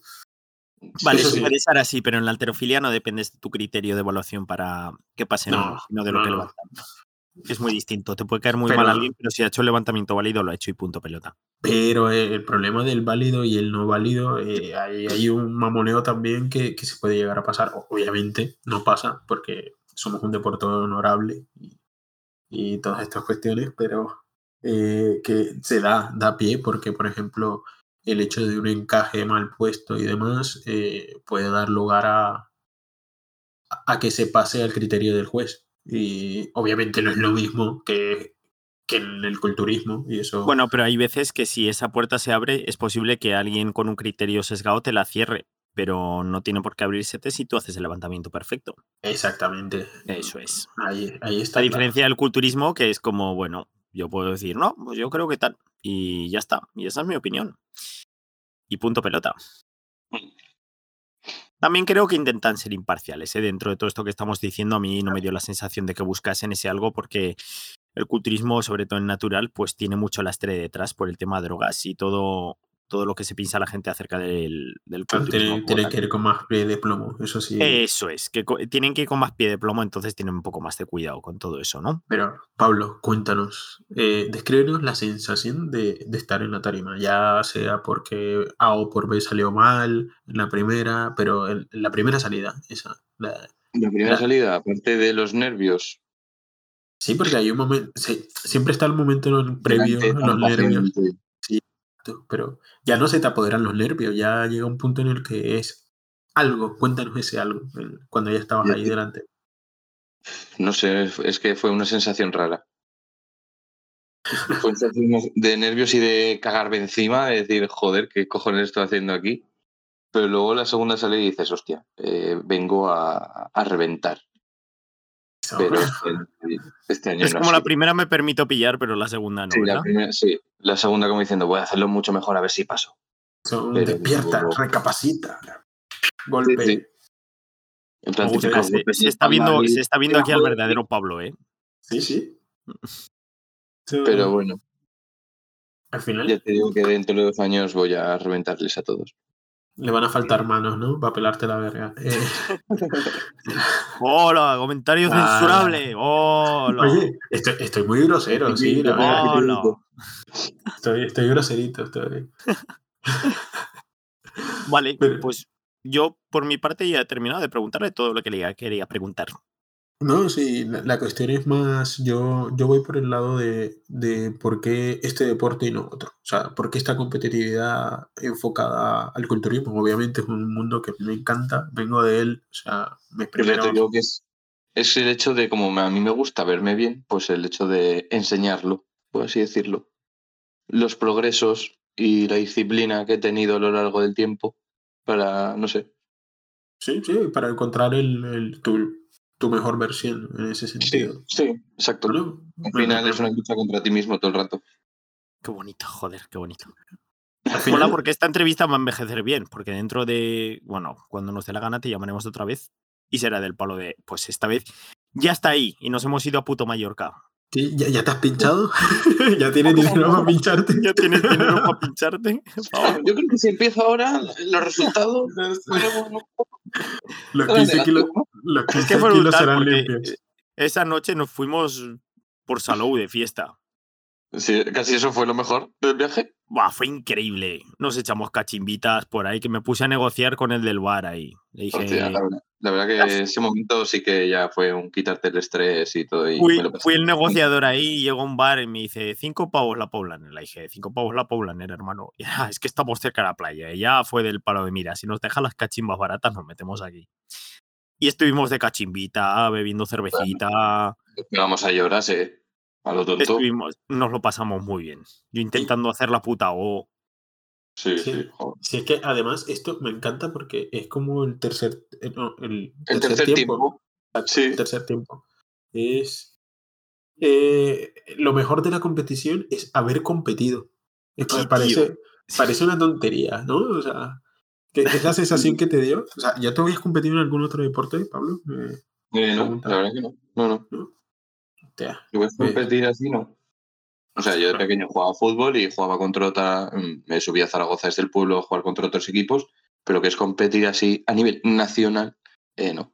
Speaker 1: Vale,
Speaker 2: eso sí.
Speaker 1: puede ser así, pero en la alterofilia no dependes de tu criterio de evaluación para que pase
Speaker 2: No,
Speaker 1: o no, sino de lo
Speaker 2: no,
Speaker 1: que
Speaker 2: no.
Speaker 1: Es muy distinto. Te puede caer muy
Speaker 2: Pero-
Speaker 1: mal alguien, pero si ha hecho el levantamiento válido, lo ha hecho y punto pelota.
Speaker 2: Pero eh, el problema del válido y el no válido, eh, hay, hay un mamoneo también que, que se puede llegar a pasar. Obviamente no pasa porque somos un deporte honorable y, y todas estas cuestiones, pero eh, que se da, da pie porque, por ejemplo, el hecho de un encaje mal puesto y demás eh, puede dar lugar a, a que se pase al criterio del juez. Y obviamente no es lo mismo que, que en el culturismo y eso...
Speaker 1: Bueno, pero hay veces que si esa puerta se abre, es posible que alguien con un criterio sesgado te la cierre, pero no tiene por qué abrirse si tú haces el levantamiento perfecto.
Speaker 2: Exactamente.
Speaker 1: Eso es.
Speaker 2: Ahí, ahí está.
Speaker 1: La
Speaker 2: claro.
Speaker 1: diferencia del culturismo, que es como, bueno, yo puedo decir, no, pues yo creo que tal. Y ya está. Y esa es mi opinión. Y punto pelota. También creo que intentan ser imparciales. ¿eh? Dentro de todo esto que estamos diciendo, a mí no me dio la sensación de que buscasen ese algo porque el culturismo, sobre todo en natural, pues tiene mucho lastre detrás por el tema de drogas y todo, todo lo que se piensa la gente acerca del, del
Speaker 2: Claro,
Speaker 1: culturismo.
Speaker 2: Tiene,
Speaker 1: como
Speaker 2: tiene
Speaker 1: tal.
Speaker 2: que ir con más pie de plomo, eso sí.
Speaker 1: Eso es, que tienen que ir con más pie de plomo, entonces tienen un poco más de cuidado con todo eso, ¿no?
Speaker 2: Pero, Pablo, cuéntanos, eh, descríbenos la sensación de, de estar en la tarima, ya sea porque A o por B salió mal en la primera, pero en, en la primera salida, esa. la-
Speaker 3: La primera
Speaker 2: La-
Speaker 3: salida, aparte de los nervios,
Speaker 2: Sí, porque hay un momento, sí, siempre está el momento en el previo, los nervios,
Speaker 3: gente.
Speaker 2: Pero ya no se te apoderan los nervios, ya llega un punto en el que es algo, cuéntanos ese algo, cuando ya estabas ahí
Speaker 3: te-
Speaker 2: delante.
Speaker 3: No sé, es que fue una sensación rara. Fue sensación de nervios y de cagarme encima, de decir, joder, ¿qué cojones estoy haciendo aquí? Pero luego la segunda sale y dices, hostia, eh, vengo a, a reventar. Pero este, este año
Speaker 1: Es
Speaker 3: no
Speaker 1: como la primera me permito pillar, pero la segunda no,
Speaker 3: Sí, la sí. La segunda como diciendo, voy a hacerlo mucho mejor a ver si paso. Pero
Speaker 2: despierta, recapacita. Golpe.
Speaker 3: Sí, sí. En plan,
Speaker 1: Ojo,
Speaker 3: típico
Speaker 1: se,
Speaker 3: golpe
Speaker 1: se
Speaker 3: de
Speaker 1: está viendo, se está viendo aquí al verdadero Pablo, ¿eh?
Speaker 2: Sí, sí.
Speaker 3: Pero bueno,
Speaker 2: al final
Speaker 3: ya te digo que dentro de dos años voy a reventarles a todos.
Speaker 2: Le van a faltar manos, ¿no? Para pelarte la verga. Eh,
Speaker 1: ¡Hola! ¡Comentario
Speaker 2: Ah.
Speaker 1: censurable! ¡Hola!
Speaker 2: Oye, estoy, estoy muy grosero, sí, la.
Speaker 1: ¡Hola!
Speaker 2: Estoy, estoy groserito, estoy.
Speaker 1: Vale,
Speaker 2: Pero-
Speaker 1: pues yo por mi parte ya he terminado de preguntarle todo lo que le quería preguntar.
Speaker 2: No, sí, la, la cuestión es más, yo, yo voy por el lado de, de por qué este deporte y no otro. O sea, por qué esta competitividad enfocada al culturismo. Obviamente es un mundo que me encanta, vengo de él, o sea,
Speaker 3: te
Speaker 2: primeros...
Speaker 3: digo que es, es el hecho de, como a mí me gusta verme bien, pues el hecho de enseñarlo, por así decirlo. Los progresos y la disciplina que he tenido a lo largo del tiempo para, no sé.
Speaker 2: Sí, sí, para encontrar el, el- tu, tu mejor versión en ese sentido.
Speaker 3: sí, exacto. Al final es una lucha contra ti mismo todo el rato.
Speaker 1: Qué bonito, joder, qué bonito.
Speaker 2: al final-
Speaker 1: Hola, porque esta entrevista va a envejecer bien, porque dentro de, bueno, cuando nos dé la gana te llamaremos otra vez y será del palo de, pues esta vez ya está ahí y nos hemos ido a puto Mallorca.
Speaker 2: ¿Ya, ya te has pinchado? ¿Ya tienes dinero para pincharte?
Speaker 1: ¿Ya tienes dinero para pincharte?
Speaker 3: Yo creo que si empiezo ahora, los resultados.
Speaker 2: Los 15 kilos, los
Speaker 1: Es
Speaker 2: 15
Speaker 1: que fue
Speaker 2: kilos
Speaker 1: brutal
Speaker 2: serán limpios.
Speaker 1: esa noche nos fuimos por Salou de fiesta.
Speaker 3: Sí, casi eso fue lo mejor del viaje.
Speaker 1: Buah, fue increíble. Nos echamos cachimbitas por ahí que me puse a negociar con el del bar ahí. Le dije,
Speaker 3: Hostia, la, verdad, la verdad que ese momento sí que ya fue un quitarte el estrés y todo. Y
Speaker 1: fui, fui el negociador ahí y llegó a un bar y me dice, cinco pavos la Poblaner. Le dije, cinco pavos la Poblaner, hermano. Y, "Ah, es que estamos cerca de la playa. Y ya fue del palo de, mira, si nos dejan las cachimbas baratas, nos metemos aquí. Y estuvimos de cachimbita, bebiendo cervecita.
Speaker 3: Vamos a llorar, sí. A lo tonto.
Speaker 1: Estuvimos, nos lo pasamos muy bien. Yo intentando hacer la puta O.
Speaker 3: Sí,
Speaker 2: Sí.
Speaker 3: sí.
Speaker 2: es que además esto me encanta porque es como el tercer, eh, no, el
Speaker 3: El tercer tiempo. Sí.
Speaker 2: el tercer tiempo. Es eh, lo mejor de la competición es haber competido. Es que parece, parece una tontería, ¿no? O sea, que es la sensación que te dio. O sea, ¿ya te habías competido en algún otro deporte, Pablo? Eh,
Speaker 3: Eh, no, la verdad que no. No, no.
Speaker 2: ¿no? Hostia.
Speaker 3: Yo voy a competir así, no. O sea, yo de pequeño jugaba fútbol y jugaba contra otra. mm, Me subía a Zaragoza desde el pueblo a jugar contra otros equipos, pero que es competir así a nivel nacional, eh, no.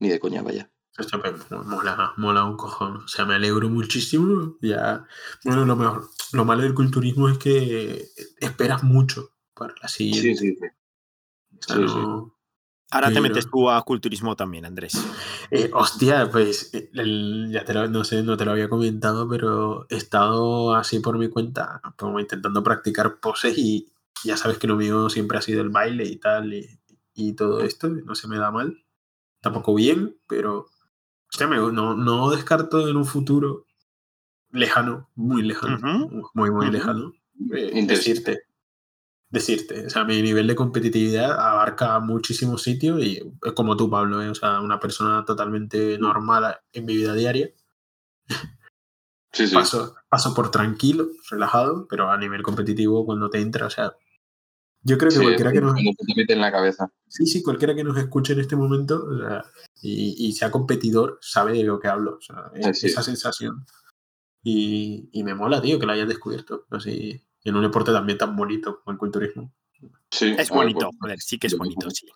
Speaker 3: Ni de coña, vaya.
Speaker 2: Hostia, mola, mola un cojón. O sea, me alegro muchísimo. Ya, bueno, lo mejor, lo malo del culturismo es que esperas mucho para la siguiente.
Speaker 3: Sí, sí, sí.
Speaker 2: O sea,
Speaker 3: sí, sí.
Speaker 2: no-
Speaker 1: Ahora te
Speaker 2: Pero-
Speaker 1: metes tú a culturismo también, Andrés.
Speaker 2: Eh, hostia, pues eh, el- ya te lo, no sé, no te lo había comentado, pero he estado así por mi cuenta, como intentando practicar poses y ya sabes que lo mío siempre ha sido el baile y tal, y, y todo esto, no se me da mal. Tampoco bien, pero hostia, me- no, no descarto en un futuro lejano, muy lejano, muy, muy
Speaker 1: Ujú.
Speaker 2: lejano, eh,
Speaker 3: Interesante.
Speaker 2: decirte, decirte, o sea, mi nivel de competitividad abarca muchísimos sitios y es como tú, Pablo, ¿eh? o sea, una persona totalmente normal en mi vida diaria.
Speaker 3: Sí, sí.
Speaker 2: Paso, paso por tranquilo, relajado, pero a nivel competitivo cuando te entra, o sea, yo creo que
Speaker 3: Sí,
Speaker 2: cualquiera que nos,
Speaker 3: te mete en la cabeza.
Speaker 2: sí, sí, cualquiera que nos escuche en este momento o sea, y, y sea competidor sabe de lo que hablo, o sea, es- esa sensación. Y, y me mola, tío, que la hayas descubierto, así, en un deporte también tan bonito como el culturismo.
Speaker 3: Sí,
Speaker 1: Es
Speaker 3: ver,
Speaker 1: bonito,
Speaker 3: pues,
Speaker 1: joder, sí que es bonito, sí.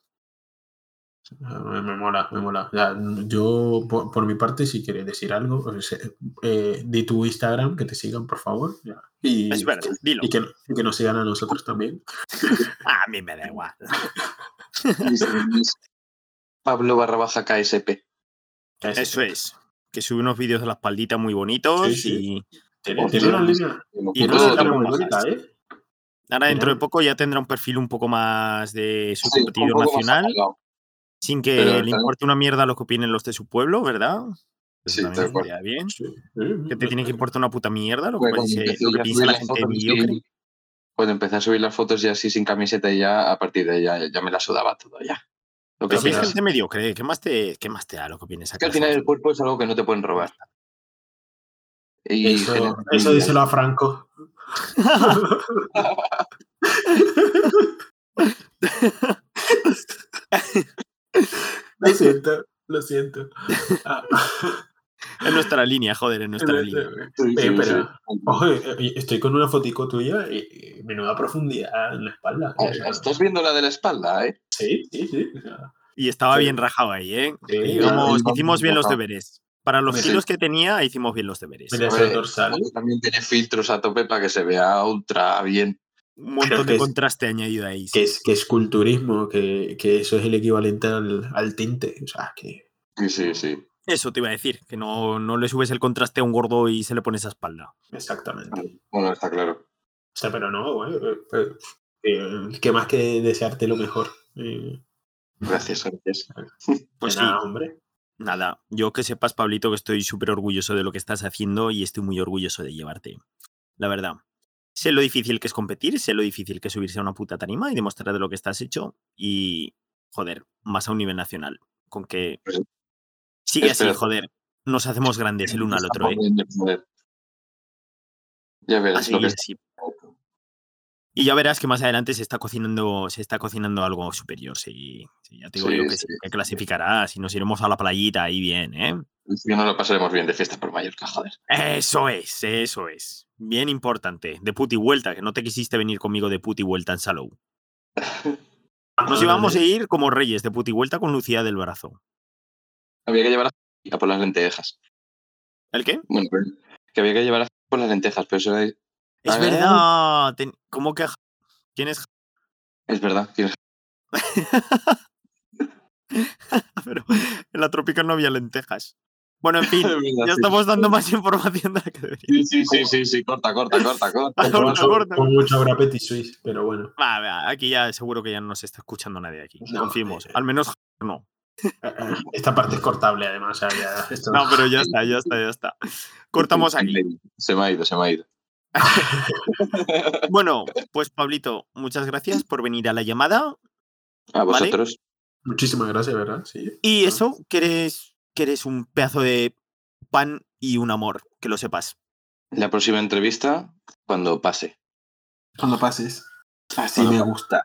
Speaker 2: Ah, Me, me mola, me mola. Ya, yo, por, por mi parte, si quieres decir algo, pues, eh, di tu Instagram, que te sigan, por favor. ya. Y,
Speaker 1: Es verdad, dilo.
Speaker 2: y, que, y que nos sigan a nosotros también.
Speaker 1: A mí me da igual.
Speaker 3: Pablo barra baja KSP.
Speaker 1: Eso es. Que sube unos vídeos de la espaldita muy bonitos
Speaker 2: Sí, sí.
Speaker 1: y
Speaker 3: Pues,
Speaker 1: Y
Speaker 2: muy bonita, ¿eh?
Speaker 1: ahora dentro de poco ya tendrá un perfil un poco más de su
Speaker 3: Sí,
Speaker 1: competidor nacional, sin que
Speaker 3: Pero
Speaker 1: le importe una mierda lo que opinen los de su pueblo, ¿verdad? Eso
Speaker 3: Sí, tal cual.
Speaker 1: bien.
Speaker 2: Sí.
Speaker 1: Que te tiene que importar una puta mierda lo que,
Speaker 3: Bueno,
Speaker 1: lo que piensa
Speaker 3: subir
Speaker 1: la
Speaker 3: las
Speaker 1: gente
Speaker 3: fotos
Speaker 1: mediocre.
Speaker 3: Cuando empecé a subir las fotos ya así sin camiseta y ya a partir de ahí ya, ya me la sudaba todo ya. Lo que
Speaker 1: Pero si es gente mediocre, ¿qué más te, qué más te da lo que vienes
Speaker 3: Es que al final el cuerpo es algo que no te pueden robar. Y
Speaker 2: Eso, eso díselo a Franco. lo siento, lo siento. Ah,
Speaker 1: En nuestra línea, joder, en nuestra línea.
Speaker 3: Sí,
Speaker 2: Eh,
Speaker 3: sí,
Speaker 2: pero,
Speaker 3: sí.
Speaker 2: ojo, eh, estoy con una fotico tuya y, y menuda profundidad en la espalda.
Speaker 3: Ah,
Speaker 2: O sea,
Speaker 3: Estás viendo la de la espalda, ¿eh?
Speaker 2: Sí, sí, sí. o sea,
Speaker 1: Y estaba
Speaker 2: Sí.
Speaker 1: bien rajado ahí, ¿eh?
Speaker 2: Sí,
Speaker 1: Digamos,
Speaker 3: ya,
Speaker 1: hicimos bien los deberes. Para los
Speaker 2: Sí.
Speaker 1: kilos que tenía, hicimos bien los deberes.
Speaker 3: Ver,
Speaker 2: dorsal.
Speaker 3: También tiene filtros a tope para que se vea ultra bien.
Speaker 1: Un montón
Speaker 2: Creo que
Speaker 1: de
Speaker 2: es-
Speaker 1: contraste añadido ahí. sí.
Speaker 2: Que es, que es culturismo, que, que eso es el equivalente al, al tinte. O sea, que
Speaker 3: Sí, sí, sí.
Speaker 1: Eso te iba a decir, que no, no le subes el contraste a un gordo y se le pone esa espalda.
Speaker 2: exactamente.
Speaker 3: Bueno, está claro.
Speaker 2: O sea, pero no, güey, eh, eh, eh, ¿qué más que desearte lo mejor? Eh,
Speaker 3: Gracias, gracias.
Speaker 1: Pues sí,
Speaker 2: nada, hombre.
Speaker 1: Nada. Yo que sepas, Pablito, que estoy súper orgulloso de lo que estás haciendo y estoy muy orgulloso de llevarte. La verdad. Sé lo difícil que es competir, sé lo difícil que es subirse a una puta tarima y demostrar de lo que estás hecho. Y, joder, más a un nivel nacional. Con que
Speaker 3: Pues,
Speaker 1: sigue así, joder. Nos hacemos grandes el uno al otro, ¿eh?
Speaker 3: Ya verás
Speaker 1: Así,
Speaker 3: lo que
Speaker 1: así. Y ya verás que más adelante se está cocinando, se está cocinando algo superior. Sí, sí, ya te digo
Speaker 3: Sí,
Speaker 1: yo que,
Speaker 3: sí,
Speaker 1: que clasificarás y nos iremos a la playita ahí bien, ¿eh?
Speaker 3: Ya no lo pasaremos bien de fiesta por Mallorca, joder.
Speaker 1: Eso es, eso es. Bien importante. De puti vuelta, que no te quisiste venir conmigo de puti vuelta en Salou. Nos íbamos a ir como reyes de puti vuelta con Lucía del brazo.
Speaker 3: Había que llevar a por las lentejas.
Speaker 1: ¿El qué?
Speaker 3: Bueno, que había que llevar a por las lentejas, pero eso era-
Speaker 1: Es verdad. ten- ¿Cómo que? ¿Quién es?
Speaker 3: es verdad. tienes-
Speaker 1: Pero en la tropical no había lentejas. Bueno, en fin,
Speaker 3: verdad,
Speaker 1: ya estamos dando más información de la que debería.
Speaker 3: Sí, sí, sí, sí, sí, corta, corta, corta, corta.
Speaker 1: Corta, corta.
Speaker 2: con mucho habrá Petit Suisse, pero bueno.
Speaker 1: Va, va, aquí ya seguro que ya no se está escuchando nadie aquí.
Speaker 2: No,
Speaker 1: Confiemos.
Speaker 2: eh,
Speaker 1: Al menos no.
Speaker 2: Eh, eh, Esta parte es cortable, además. o sea, ya- esto-
Speaker 1: No, pero ya está, ya está, ya está. Cortamos aquí.
Speaker 3: Se me ha ido, se me ha ido.
Speaker 1: Bueno, pues Pablito, muchas gracias por venir a la llamada.
Speaker 3: A vosotros.
Speaker 2: Muchísimas gracias, ¿verdad? Sí.
Speaker 1: Y eso, que eres, que eres un pedazo de pan y un amor, que lo sepas.
Speaker 3: La próxima entrevista, cuando pase.
Speaker 2: Cuando pases.
Speaker 3: Así
Speaker 2: me
Speaker 3: gusta.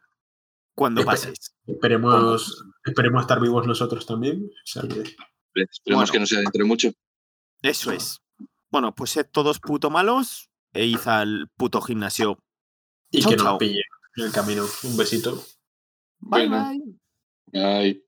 Speaker 1: Cuando pases.
Speaker 2: Esperemos, esperemos estar vivos nosotros también. o sea que-
Speaker 3: Esperemos
Speaker 1: Bueno.
Speaker 3: que no sea dentro de mucho.
Speaker 1: Eso es. Bueno, pues sed todos puto malos e id al puto gimnasio.
Speaker 2: y
Speaker 1: Chao,
Speaker 2: que nos
Speaker 1: chao.
Speaker 2: pille en el camino. Un besito.
Speaker 1: Bye,
Speaker 3: Bueno.
Speaker 1: bye.
Speaker 3: Ay.